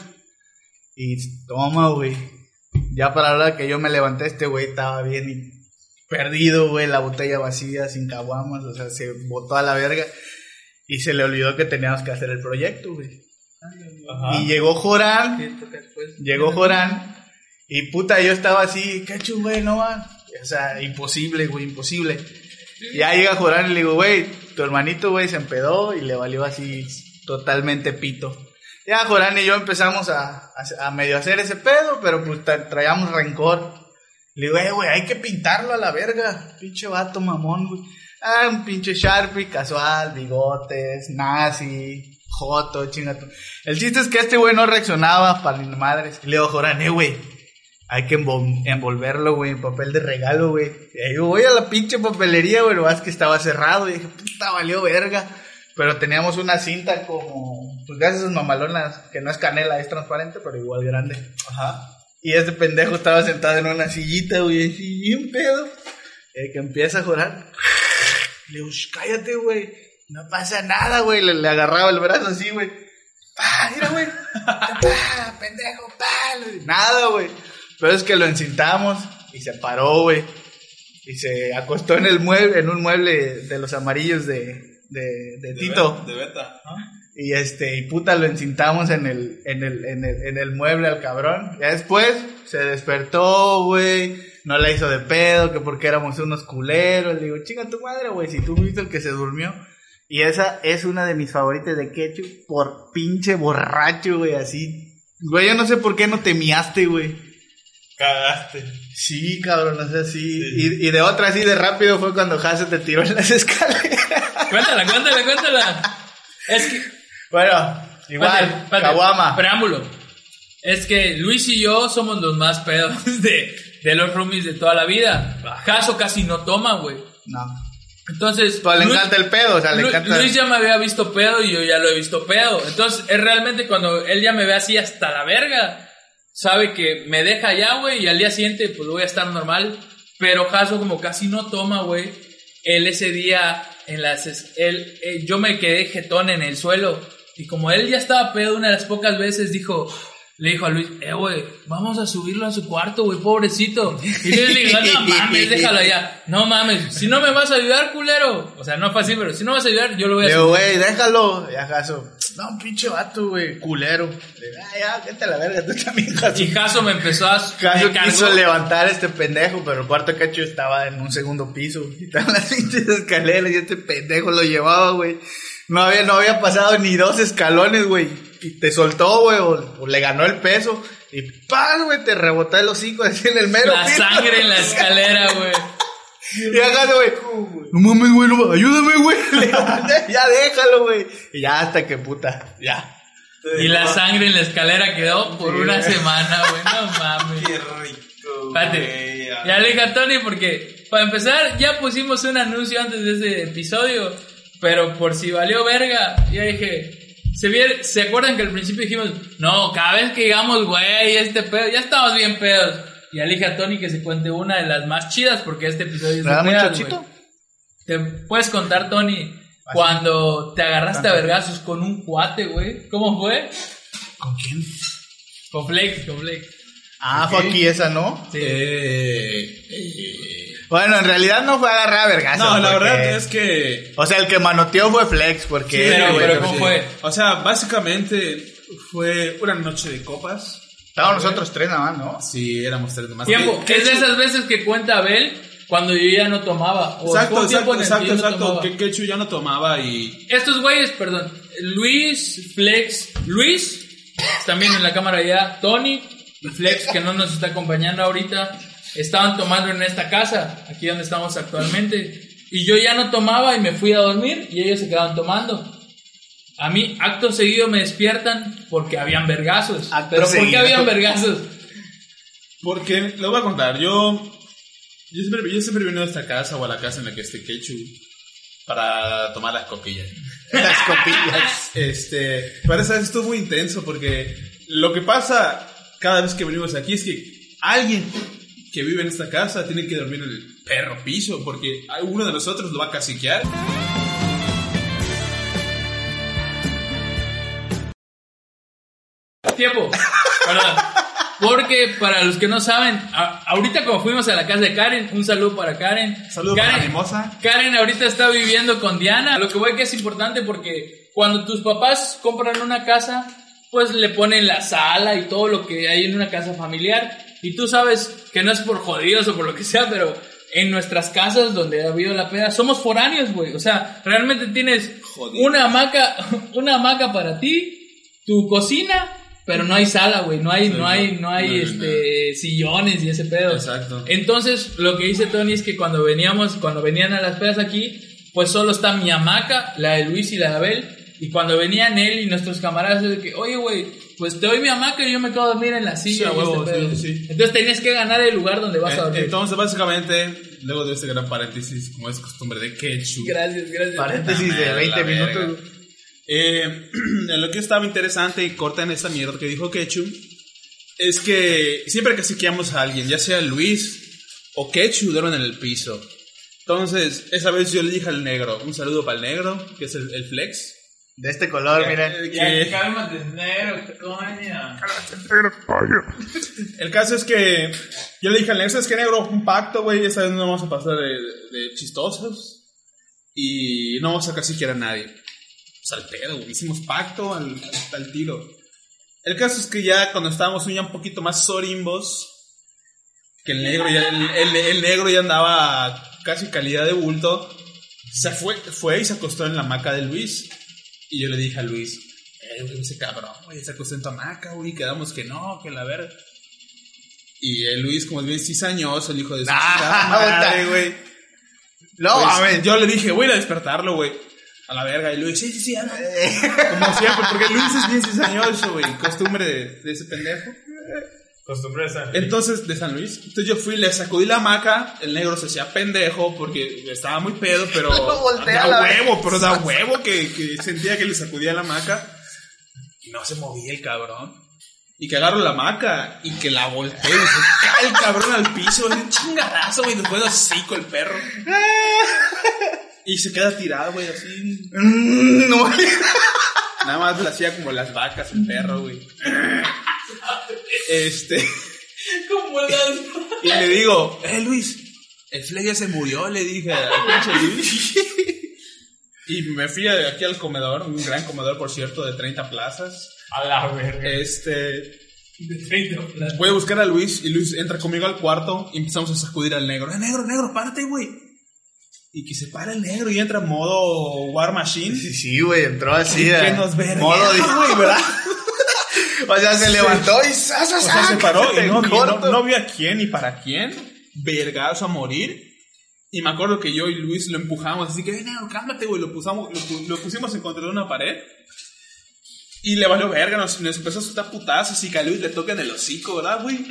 Y toma, güey. Ya para la hora que yo me levanté, este güey estaba bien y perdido, güey. La botella vacía, sin caguamas. O sea, se botó a la verga. Y se le olvidó que teníamos que hacer el proyecto, güey. Ajá. Y llegó Jorán. Llegó Jorán y puta, yo estaba así, cacho, güey, no va. O sea, imposible, güey, imposible. Y ya llega Jorán y le digo, güey, tu hermanito, güey, se empedó y le valió así totalmente pito. Ya Jorán y yo empezamos a, a, a medio hacer ese pedo, pero pues tra- traíamos rencor. Le digo, eh, güey, hay que pintarlo a la verga. Pinche vato mamón, güey. Ah, un pinche Sharpie casual, bigotes, nazi, joto, chingato. El chiste es que este güey no reaccionaba para ni madres. Y le digo, eh, güey, hay que envol- envolverlo, güey, en papel de regalo, güey. Y yo voy a la pinche papelería, güey, lo más que estaba cerrado. Y dije, puta, valió verga. Pero teníamos una cinta como, pues de esas mamalonas, que no es canela, es transparente, pero igual grande. Ajá. Y este pendejo estaba sentado en una sillita, güey, así bien pedo. Y que empieza a jurar. Le digo, "Shh, cállate, güey. No pasa nada, güey. Le, le agarraba el brazo así, güey. ¡Pah! Mira, güey. ¡Pah! Pendejo, pah. Nada, güey. Pero es que lo encintamos y se paró, güey. Y se acostó en el mueble, en un mueble de los amarillos de, de, de De Tito. De beta. Ajá. Y este, y puta, lo encintamos en el, en el, en el, en el mueble al cabrón. Ya después se despertó, güey. No la hizo de pedo, que porque éramos unos culeros. Le digo, chinga tu madre, güey, si tú fuiste el que se durmió. Y esa es una de mis favoritas de Ketchup por pinche borracho, güey, así. Güey, yo no sé por qué no te miaste, güey. Cagaste. Sí, cabrón, o sea, sí. Y, y de otra así de rápido fue cuando Hasse te tiró en las escaleras. Cuéntala, cuéntala, cuéntala. Es que. Bueno, igual, Caguama. Preámbulo. Es que Luis y yo somos los más pedos de, de los roomies de toda la vida. Caso casi no toma, güey. No. Entonces. Pues le Luis- encanta el pedo, o sea, le Lu- encanta. Luis ya me había visto pedo y yo ya lo he visto pedo. Entonces, es realmente cuando él ya me ve así hasta la verga, sabe que me deja ya, güey, y al día siguiente, pues voy a estar normal. Pero Jaso, como casi no toma, güey, él ese día, en las. es- Él, eh, yo me quedé jetón en el suelo Y como él ya estaba pedo una de las pocas veces, dijo, le dijo a Luis, eh, güey, vamos a subirlo a su cuarto, güey, pobrecito. Y yo le digo, no mames, déjalo allá. No mames, si no me vas a ayudar, culero. O sea, no fue así, pero si no vas a ayudar, yo lo voy a subir. güey, déjalo. Y acaso, no, pinche vato, güey, culero. Le digo, ah, ya, vete a la verga, tú también, Jaso. Y Jaso me empezó a... Cargó. quiso levantar a este pendejo, pero el cuarto cacho estaba en un segundo piso. Y estaban las pinches escaleras y este pendejo lo llevaba, güey. No había, no había pasado ni dos escalones, güey. Y te soltó, güey, o, o le ganó el peso. Y ¡paz, güey! Te rebotó el hocico así en el mero La sangre en la escalera, güey. Y acá, güey, no mames, güey, no, ayúdame, güey. Ya déjalo, güey. Y ya hasta que puta, ya. Y la sangre en la escalera quedó por Sí, una güey. semana, güey. No mames. Qué rico. Espérate. Ya le dije a Tony porque, para empezar, ya pusimos un anuncio antes de ese episodio. Pero por si valió verga, ya dije. ¿Se, vier- ¿Se acuerdan que al principio dijimos, no, cada vez que digamos, güey, este pedo, ya estamos bien pedos? Y dije a Tony que se cuente una de las más chidas porque este episodio es ¿Me de da pedas? ¿Te puedes contar, Tony, cuando te agarraste a vergazos con un cuate, güey? ¿Cómo fue? ¿Con quién? Con Flex, con Flex. Ah, fue aquí esa, ¿no? Sí. Eh, eh, Bueno, en realidad no fue agarrar a vergazo. no, la porque- verdad es que. O sea, el que manoteó fue Flex, porque... Sí, pero- pero ¿cómo fue? O sea, básicamente fue una noche de copas. Estábamos nosotros tres nada más, ¿no? Sí, éramos tres demás. Tiempo, ¿Qué- es de esas veces que cuenta Abel cuando yo ya no tomaba. O Exacto, exacto, en el que exacto, yo no exacto. tomaba. Que Kechu ya no tomaba y. Estos güeyes, perdón, Luis, Flex, Luis, también en la cámara ya, Tony y Flex, que no nos está acompañando ahorita, estaban tomando en esta casa, aquí donde estamos actualmente. Y yo ya no tomaba y me fui a dormir y ellos se quedaban tomando. A mí, acto seguido, me despiertan porque habían vergazos. Acto Pero ¿por qué seguido. habían vergazos? Porque, lo voy a contar, yo. Yo siempre, yo siempre he venido a esta casa o a la casa en la que esté Kechu para tomar las coquillas. Las copillas. Este, pero esa vez estuvo muy intenso porque lo que pasa cada vez que venimos aquí es que alguien que vive en esta casa tiene que dormir en el perro piso porque uno de nosotros lo va a caciquear. Tiempo. Perdón. Porque para los que no saben, a- ahorita como fuimos a la casa de Karen, un saludo para Karen. Saludo Karen, para la mimosa. Karen ahorita está viviendo con Diana. Lo que voy que es importante porque cuando tus papás compran una casa, pues le ponen la sala y todo lo que hay en una casa familiar. Y tú sabes que no es por jodidos o por lo que sea, pero en nuestras casas donde ha habido la peda, somos foráneos, güey. O sea, realmente tienes Jodidos. una hamaca, una hamaca para ti, tu cocina, pero no hay sala, güey. No hay, Sí, no hay, no, no hay no hay este sillones y ese pedo. Exacto. Entonces, lo que dice Tony es que cuando veníamos, cuando venían a las pedas aquí, pues solo está mi hamaca, la de Luis y la de Abel. Y cuando venían él y nuestros camaradas, es de que, oye, güey, pues te doy mi hamaca y yo me quedo a dormir en la silla. Sí, a y huevo, este pedo. sí, sí. Entonces tenías que ganar el lugar donde vas a Eh, dormir. Entonces, básicamente, luego de este gran paréntesis, como es costumbre de Kechu, gracias, gracias. Paréntesis de La 20 verga. minutos. Eh, lo que estaba interesante y corta en esta mierda que dijo Kechu es que siempre que siqueamos a alguien, ya sea Luis o Kechu, duermen en el piso. Entonces, esa vez yo le dije al negro, un saludo para el negro, que es el, el flex. De este color, miren. Que- cálmate, negro, coño. el caso es que yo le dije al negro, ¿sabes qué negro? Un pacto, güey, esta vez no vamos a pasar de, de chistosos y no vamos a casi a nadie. Pues al pedo, güey, hicimos pacto al, al, al tiro. El caso es que ya cuando estábamos ya un poquito más sorimbos, que el negro ya, el, el- el negro ya andaba casi calidad de bulto, se fue, fue y se acostó en la hamaca de Luis. Y yo le dije a Luis, eh, güey, ese cabrón, güey, se acostó en tu hamaca, güey, quedamos que no, que la verga. Y el Luis, como es bien cizañoso, el hijo de su Ah, chingada madre, güey. No, Pues, yo le dije, voy a ir a despertarlo, güey. A la verga. Y Luis, sí, sí, sí. Como siempre, porque Luis es bien cizañoso, güey. Costumbre de, de ese pendejo. Costumbre. Entonces, de San Luis. Entonces yo fui, le sacudí la hamaca. El negro se hacía pendejo porque estaba muy pedo, pero. Lo da la huevo, vez. pero da huevo que, que sentía que le sacudía la hamaca. Y no se movía el cabrón. Y que agarro la hamaca y que la volteo y se cae el cabrón al piso. Un chingadazo, güey. Después de hocico el perro. Y se queda tirado, güey, así. Mm, no. Nada más le hacía como las vacas, el perro, güey. Este. ¿Cómo las... Y le digo, eh, Luis, el Flay ya se murió, le dije pinche Luis. Y me fui de aquí al comedor, un gran comedor, por cierto, de 30 plazas. A la verga. Este. De 30 plazas. Voy a buscar a Luis y Luis entra conmigo al cuarto y empezamos a sacudir al negro. ¡Eh, negro, negro, párate, güey! Y que se para el negro y entra en modo War Machine. Sí, sí, güey, entró así. Y que a- nos güey, ¿verdad? O sea, se levantó y ¡zas, zas, O sea, se paró y no, no, no vio a quién ni para quién. Vergazo a morir. Y me acuerdo que yo y Luis lo empujamos, así que, "Eh, negro, cálmate, güey. Lo, pusamos, lo, lo pusimos en contra de una pared. Y le valió verga, nos, nos empezó a soltar putazos y que a Luis le toca en el hocico, ¿verdad, güey?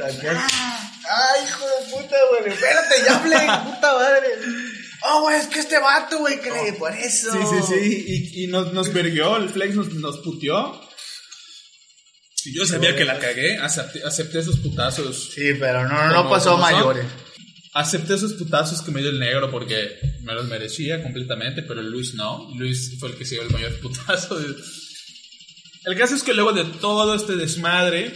Ay, hijo de puta, güey. Espérate, ya hablé, puta madre. Oh, güey, es que este vato, güey, cree por eso. Sí, sí, sí. Y, y nos, nos verguió, el Flex nos, nos puteó. Y yo sabía que la cagué, acepté, acepté esos putazos. Sí, pero no, no, Como- pasó son. mayores. Acepté esos putazos que me dio el negro porque me los merecía completamente, pero Luis no. Luis fue el que se dio el mayor putazo. El caso es que luego de todo este desmadre,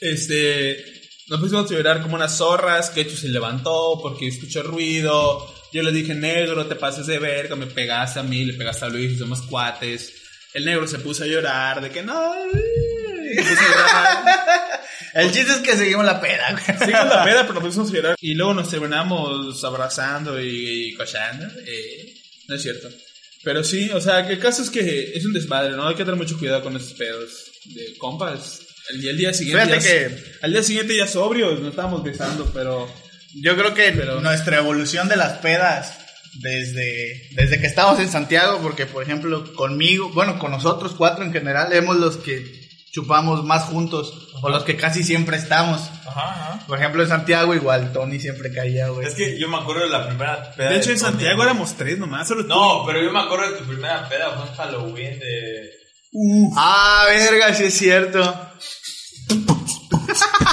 este, nos pusimos a llorar como unas zorras. Kechu se levantó porque escuchó ruido. Yo le dije, negro, te pases de verga, me pegaste a mí, le pegaste a Luis, somos cuates. El negro se puso a llorar de que no. El chiste es que seguimos la peda, güey. Seguimos la peda, pero nos pusimos a llorar. Y luego nos terminamos abrazando y, y cochando. Eh, no es cierto. Pero sí, o sea, que el caso es que es un desmadre, ¿no? Hay que tener mucho cuidado con estos pedos de compas. El, y el día siguiente. Fíjate ya, que- Al día siguiente ya sobrios, no estábamos besando, pero. Yo creo que Pero- nuestra evolución de las pedas desde, desde que estamos en Santiago, porque por ejemplo conmigo, bueno, con nosotros cuatro en general, hemos los que chupamos más juntos o los que casi siempre estamos. Ajá, ajá. Por ejemplo en Santiago igual Tony siempre caía, güey. Es que yo me acuerdo de la primera peda. De hecho, en Tony. Santiago éramos tres nomás, solo tú. No, pero yo me acuerdo de tu primera peda, fue en Halloween de... Ah, verga, sí es cierto.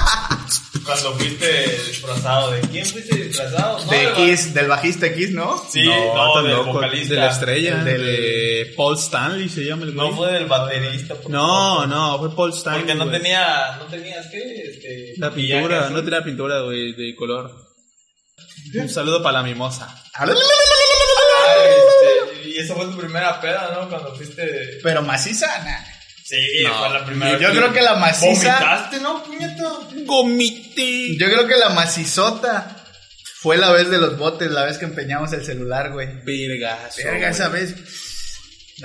Cuando fuiste disfrazado. ¿De quién fuiste disfrazado? No, De del- Kiss, del bajista Kiss, ¿no? Sí, no, del loco, vocalista. De la estrella, Del- de Paul Stanley se llama el güey. No fue del baterista. por No, favor. no, fue Paul Stanley. Porque no güey. tenía, no tenías, ¿qué? Este, La pintura, azul. no tenía pintura, güey, de color. Un saludo para la mimosa. Este, y esa fue tu primera peda, ¿no? Cuando fuiste... Pero maciza, nah. Sí, No, fue la primera. Yo creo que la maciza, ¿Vomitaste, no, puñeta? Gomite. yo creo que la macizota fue la vez de los botes, la vez que empeñamos el celular, güey. Vergazo. Verga, esa vez.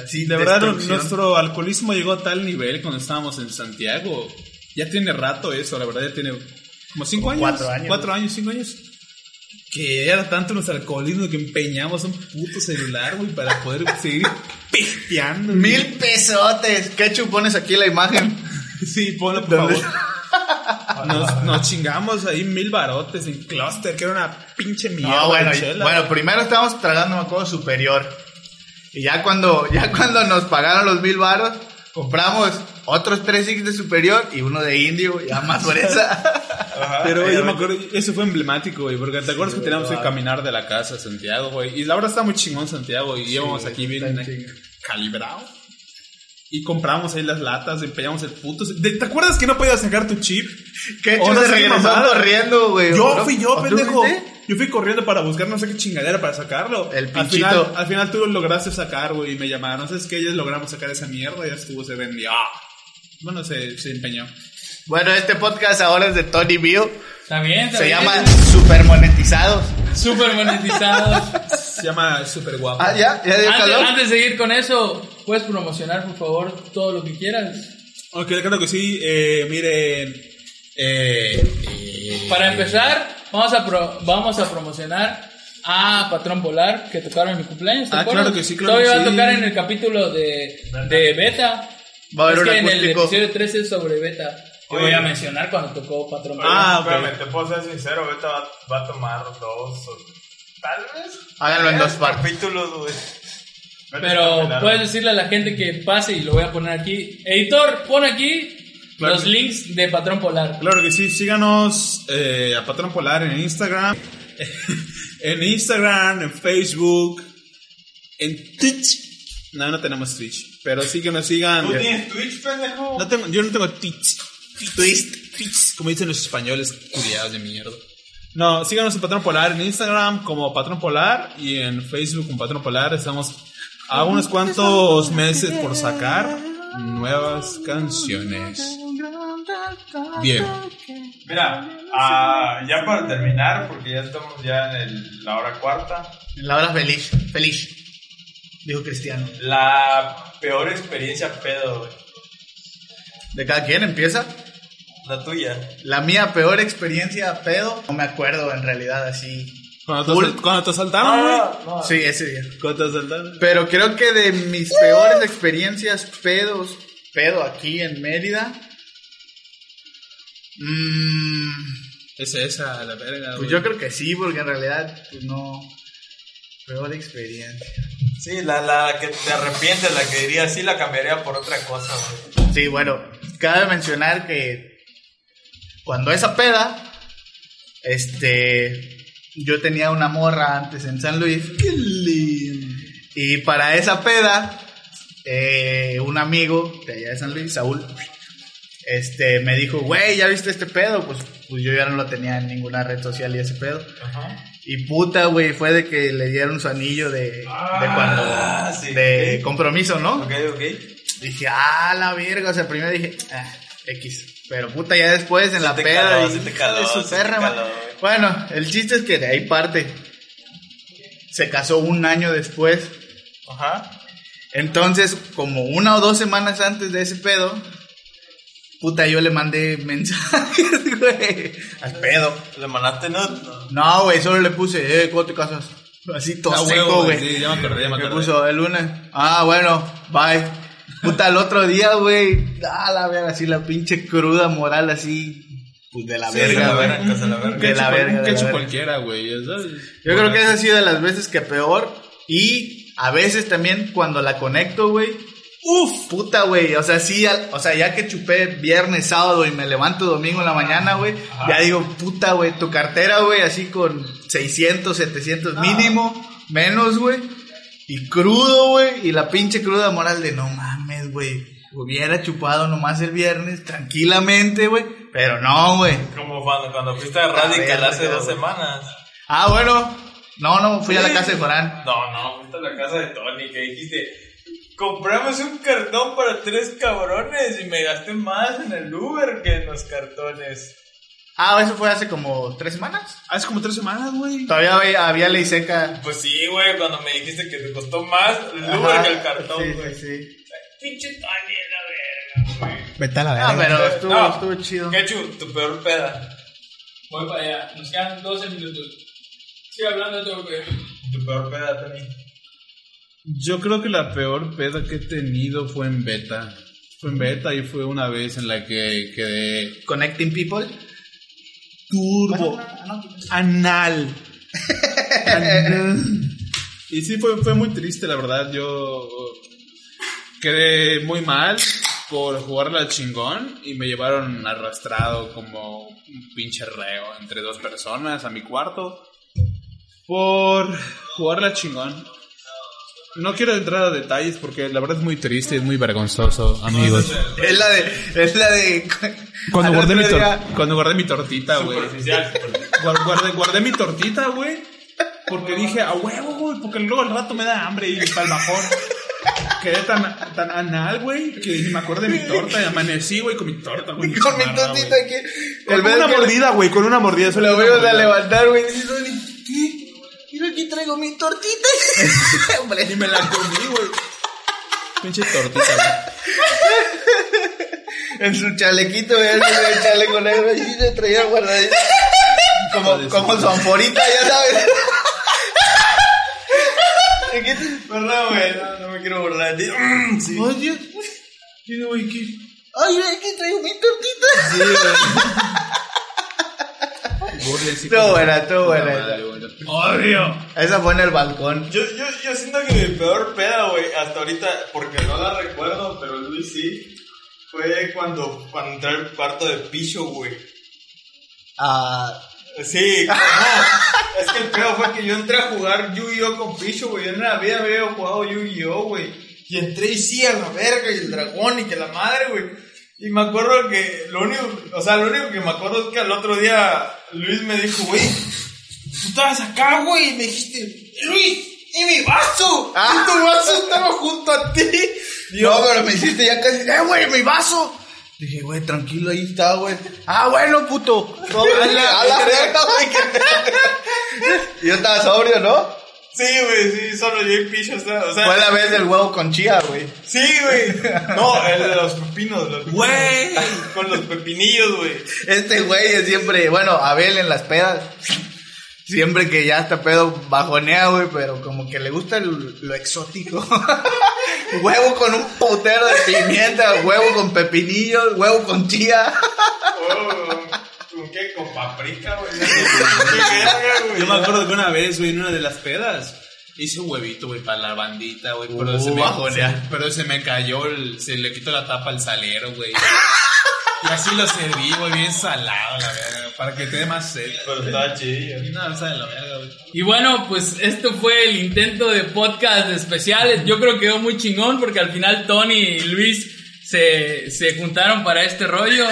Así, De verdad, nuestro alcoholismo llegó a tal nivel cuando estábamos en Santiago. Ya tiene rato eso, la verdad, ya tiene como cinco Como años. cuatro años. Cuatro años, cinco años. Que era tanto nuestro alcoholismo que empeñamos un puto celular, güey, para poder seguir pesteando. güey. Mil pesotes. ¿Qué pones aquí la imagen? Sí, ponlo por ¿Dónde? favor. Nos, nos chingamos ahí mil barotes en Cluster, que era una pinche mierda. No, bueno, y- primero estábamos tragando, me acuerdo, superior. Y ya cuando, ya cuando nos pagaron los mil baros, compramos otros tres X de superior y uno de indio, ya más fresa. Pero yo me acuerdo, eso fue emblemático, güey, porque te acuerdas que teníamos que caminar de la casa a Santiago, güey. Y la verdad está muy chingón Santiago, y íbamos aquí bien eh, calibrado. Y compramos ahí las latas, empeñamos el puto. de- ¿Te acuerdas que no podías sacar tu chip? ¿Qué O no se sé qué regresó mamada. corriendo, güey? Yo ¿No? fui yo, ¿O tú pendejo. Yo fui corriendo para buscar no sé qué chingadera para sacarlo. El al pinchito. final, al final tú lo lograste sacar, güey, y me llamaron. ¿Sabes qué? Ellos logramos sacar esa mierda y ya estuvo, se vendió. Bueno, se, se empeñó. Bueno, este podcast ahora es de Tony Bill. Está bien, está Se bien. llama Super Monetizados. Súper monetizados. Se llama Super Guapo. Ah, ya, ya dio antes, calor. antes de seguir con eso, puedes promocionar, por favor, todo lo que quieras. Ok, claro que sí. Eh, miren. Eh, eh, Para empezar, vamos a, pro- vamos a promocionar a Patrón Polar, que tocaron en mi cumpleaños. ¿te Ah, acuerdas? claro que sí, claro Todavía que va a tocar en el capítulo de, de Beta. Va a haber es un que en el episodio 13 es sobre Beta. Que Oye. voy a mencionar cuando tocó Patrón Polar. Ah, ok. Espérame, te puedo ser sincero, ahorita va, va a tomar dos o tal vez. Háganlo en dos partes. capítulos, güey. Pero puedes decirle a la gente que pase y lo voy a poner aquí. Editor, pon aquí Claro. los links de Patrón Polar. Claro que sí, síganos eh, a Patrón Polar en Instagram, en Instagram, en Facebook, en Twitch. No, no tenemos Twitch. Pero sí que nos sigan. ¿Tú tienes Twitch, pendejo? No tengo, yo no tengo tweets. Twist. Tweets. Como dicen los españoles culiados de mierda. No, síganos en Patrón Polar en Instagram como Patrón Polar y en Facebook como Patrón Polar. Estamos a unos cuantos meses por sacar nuevas canciones. Bien. Mira, ah, ya para terminar, porque ya estamos ya en el- la hora cuarta. En la hora feliz, feliz. Dijo Cristiano. La peor experiencia pedo, güey. ¿De cada quien empieza? La tuya. La mía peor experiencia pedo, no me acuerdo en realidad así. Cuando te, cuando te asaltaron, güey. no. Sí, ese día. Cuando te asaltaron. Pero creo que de mis peores experiencias pedos, pedo aquí en Mérida. mm, Es esa, la verga, pues yo creo que sí, porque en realidad, pues no. Peor experiencia. Sí, la, la que te arrepientes, la que diría sí, la cambiaría por otra cosa, güey. Sí, bueno, cabe mencionar que cuando esa peda, este, yo tenía una morra antes en San Luis. Qué lindo. Y para esa peda, eh, un amigo de allá de San Luis, Saúl, este, me dijo, güey, ¿ya viste este pedo? Pues, pues yo ya no lo tenía en ninguna red social y ese pedo. Ajá. Y puta, güey, fue de que le dieron su anillo de, de cuando, Ah, sí, de compromiso, ¿no? Ok, ok. Dije, ah, la verga. O sea, primero dije, ah, X. Pero puta, ya después en la peda. caló, dije, sí te "Hijo caló, de su perra, caló, ma-". güey. Bueno, el chiste es que de ahí parte. Se casó un año después. Ajá. Entonces, como una o dos semanas antes de ese pedo, puta, yo le mandé mensajes, güey, al pedo. ¿Le mandaste no? no. No, güey, solo le puse, eh, ¿cuándo te casas? Así todo Ah, seco, huevo, güey. Sí, ya me acordé, ya me Me acordé. puso el lunes. Ah, bueno, bye. Puta, el otro día, güey. Ah, la verga, así la pinche cruda moral, así. Pues de la Sí, de verga, la se la verga. De la verga, de la cualquiera, güey. Yo creo que esa ha sido de las veces que peor. Y a veces también cuando la conecto, güey. Uf, puta, güey. O sea, sí, al- o sea, ya que chupé viernes, sábado y me levanto domingo en la mañana, güey. Ya digo, puta, güey, tu cartera, güey, así con 600, 700 mínimo, menos, güey. Y crudo, güey. Y la pinche cruda moral de no mames, güey. Hubiera chupado nomás el viernes tranquilamente, güey. Pero no, güey. Como cuando, cuando fuiste a Radical hace dos semanas. Ah, bueno. No, no, fui a la casa de Jorán. No, no, fuiste a la casa de Tony que dijiste, compramos un cartón para tres cabrones y me gasté más en el Uber que en los cartones. Ah, eso fue hace como tres semanas. Hace como tres semanas, güey. Todavía había, había ley seca. Pues sí, güey, cuando me dijiste que te costó más el Uber Ajá. que el cartón, Sí, güey. sí, sí. Pinche Tony la verga, güey. Vete a la Ah, pero estuvo, No. estuvo chido. Quechu, tu peor peda. Voy para allá. Nos quedan 12 minutos. Sigue hablando de todo, güey. Tu peor peda, Tony. Yo creo que la peor peda que he tenido fue en beta. Fue en beta y fue una vez en la que quedé Connecting people. turbo anal. Anal. Y sí, fue, fue muy triste, la verdad. Yo quedé muy mal por jugarla al chingón y me llevaron arrastrado como un pinche reo entre dos personas a mi cuarto por jugarla al chingón. No quiero entrar a detalles porque la verdad es muy triste, es muy vergonzoso, amigos. Es la de. Es la de. Cuando guardé, mi día- cuando guardé mi tortita, güey. Guar- Guardé, guardé mi tortita, güey. Porque dije, a huevo, güey. Porque luego al rato me da hambre y para el bajón. Quedé tan, tan anal, güey, que ni me acuerdo de mi torta. Y amanecí, güey, con mi torta, güey. Con mi tortita aquí. Con una que mordida, güey, con una mordida. solo Lo veo a levantar, güey. ¿qué? Mira, aquí traigo mi tortita. Hombre. Y me la comí, güey. Pinche tortita, güey. En su chalequito, güey. El chaleco negro. Y se traía guardadito. Como, como su anforita, ya sabes. ¿Y qué te- Perdón, güey, no, no me quiero burlar de ti. Mm, sí. Oye, ¿Qué, güey? ¿Qué? ay, aquí traigo mi tortita. Burles, Estuvo buena, estuvo buena esa. Obvio. Esa fue en el balcón. Yo, yo, yo siento que mi peor peda, güey, hasta ahorita, porque no la recuerdo, pero Luis sí, fue cuando, cuando entré al cuarto de Picho, güey. Ah, Sí, no, es que el peor fue que yo entré a jugar Yu-Gi-Oh con Picho, güey. Yo en la vida había jugado Yu-Gi-Oh, güey. Y entré y sí, a la verga, y el dragón, y que la madre, güey. Y me acuerdo que lo único, o sea, lo único que me acuerdo es que al otro día Luis me dijo, güey, tú estabas acá, güey, y me dijiste, Luis, ¿y mi vaso? Ah. Y tu vaso estaba junto a ti. Yo, No, pero me hiciste ya casi, eh, güey, mi vaso. Dije, güey, tranquilo, ahí está, güey. Ah, bueno, puto. No, a la, a la verga, güey. Yo estaba sobrio, ¿no? Sí, güey, sí, solo yo y Picho o sea, Fue la vez del huevo con chía, güey. sí, güey. No, el de los pepinos, los pepinos. Güey. Con los pepinillos, güey. Este güey es siempre, bueno, Abel en las pedas. Siempre que ya está pedo bajonea, güey, pero como que le gusta el- lo exótico. huevo con un putero de pimienta, huevo con pepinillos, huevo con chía. Oh, ¿Con qué? Con paprika, güey. Yo me acuerdo que una vez, güey, en una de las pedas, hice un huevito, güey, para la bandita, güey. Pero, Uh, se me, pero se me cayó, el- se le quitó la tapa al salero, güey. Y así lo serví, güey, bien salado, la verga, para que te dé más sed. Pero estaba chido. No sabe la verga, güey. Y bueno, pues esto fue el intento de podcast especiales. Yo creo que quedó muy chingón porque al final Tony y Luis se, se juntaron para este rollo.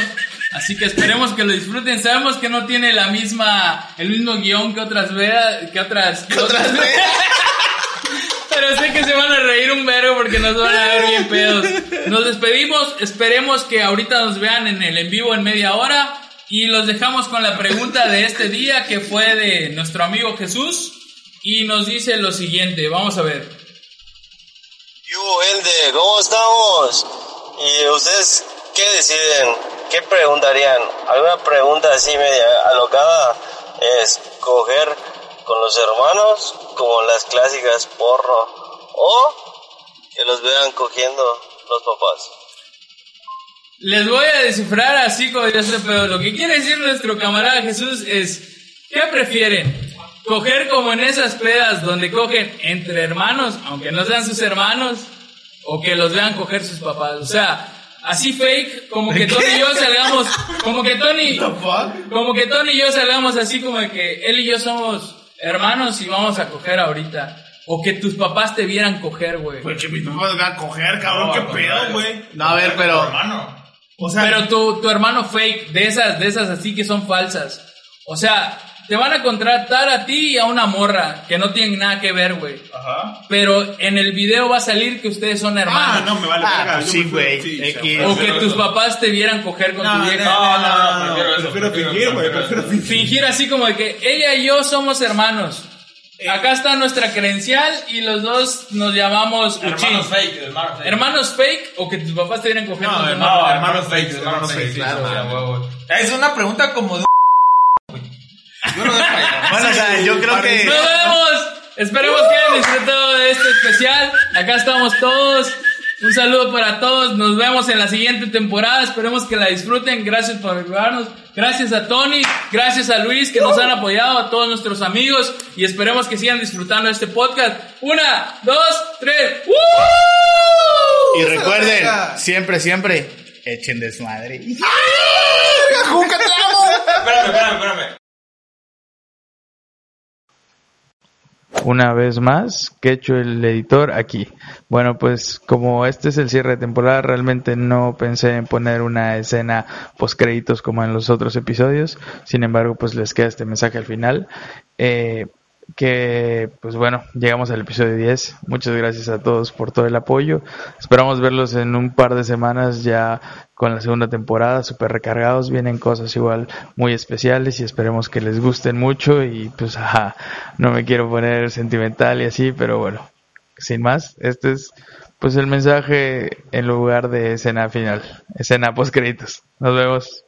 Así que esperemos que lo disfruten. Sabemos que no tiene la misma, el mismo guion que otras veas, que otras, que otras Pero sé que se van a reír un vergo porque nos van a ver bien pedos. Nos despedimos, esperemos que ahorita nos vean en el en vivo en media hora y los dejamos con la pregunta de este día que fue de nuestro amigo Jesús y nos dice lo siguiente, vamos a ver. Yo, Elde, ¿cómo estamos? ¿Y ustedes qué deciden? ¿Qué preguntarían? ¿Alguna pregunta así media alocada? Es coger con los hermanos como las clásicas porno o que los vean cogiendo los papás. Les voy a descifrar así como yo sé, pero lo que quiere decir nuestro camarada Jesús es, ¿qué prefieren? ¿Coger como en esas pedas donde cogen entre hermanos, aunque no sean sus hermanos, o que los vean coger sus papás? O sea, así fake, como que Tony y yo salgamos, como que Tony, como que Tony y yo salgamos así como de que él y yo somos hermanos y vamos a coger ahorita. O que tus papás te vieran coger, güey. Pues que mis papás van a coger, cabrón, No, qué pedo, güey. No, a ver, pero. Hermano. O sea, Pero tu, tu hermano fake, de esas, de esas así que son falsas. O sea, te van a contratar a ti y a una morra que no tienen nada que ver, güey. Ajá. Pero en el video va a salir que ustedes son ah, hermanos. no me vale Ah, verga. pues sí, güey, sí, o que tus eso. papás te vieran coger con No, tu no, vieja. no, no, no, no, prefiero eso, prefiero prefiero fingir, güey, prefiero prefiero fingir. Fingir así como de que ella y yo somos hermanos. Acá está nuestra credencial y los dos nos llamamos. Hermanos fake, hermanos fake. ¿Hermanos fake o que tus papás te vieran coger No, con tu hermano, hermano? hermanos fake, hermanos fake, claro, claro. Es una pregunta como de Yo no Bueno, o sea, yo creo que. Nos vemos. Esperemos que hayan disfrutado de este especial. Acá estamos todos. Un saludo para todos. Nos vemos en la siguiente temporada. Esperemos que la disfruten. Gracias por ayudarnos. Gracias a Tony. Gracias a Luis que nos han apoyado. A todos nuestros amigos. Y esperemos que sigan disfrutando de este podcast. Una, dos, tres. ¡Woo! Y recuerden, siempre, siempre, echen desmadre. Espérame, espérame, espérame. Una vez más, que hecho el editor aquí. Bueno, pues como este es el cierre de temporada, realmente no pensé en poner una escena post créditos como en los otros episodios. Sin embargo, pues les queda este mensaje al final. Eh, que pues bueno, llegamos al episodio 10. Muchas gracias a todos por todo el apoyo. Esperamos verlos en un par de semanas ya con la segunda temporada, súper recargados. Vienen cosas igual muy especiales y esperemos que les gusten mucho. Y pues, ajá, no me quiero poner sentimental y así, pero bueno, sin más, este es pues el mensaje en lugar de escena final, escena post créditos. Nos vemos.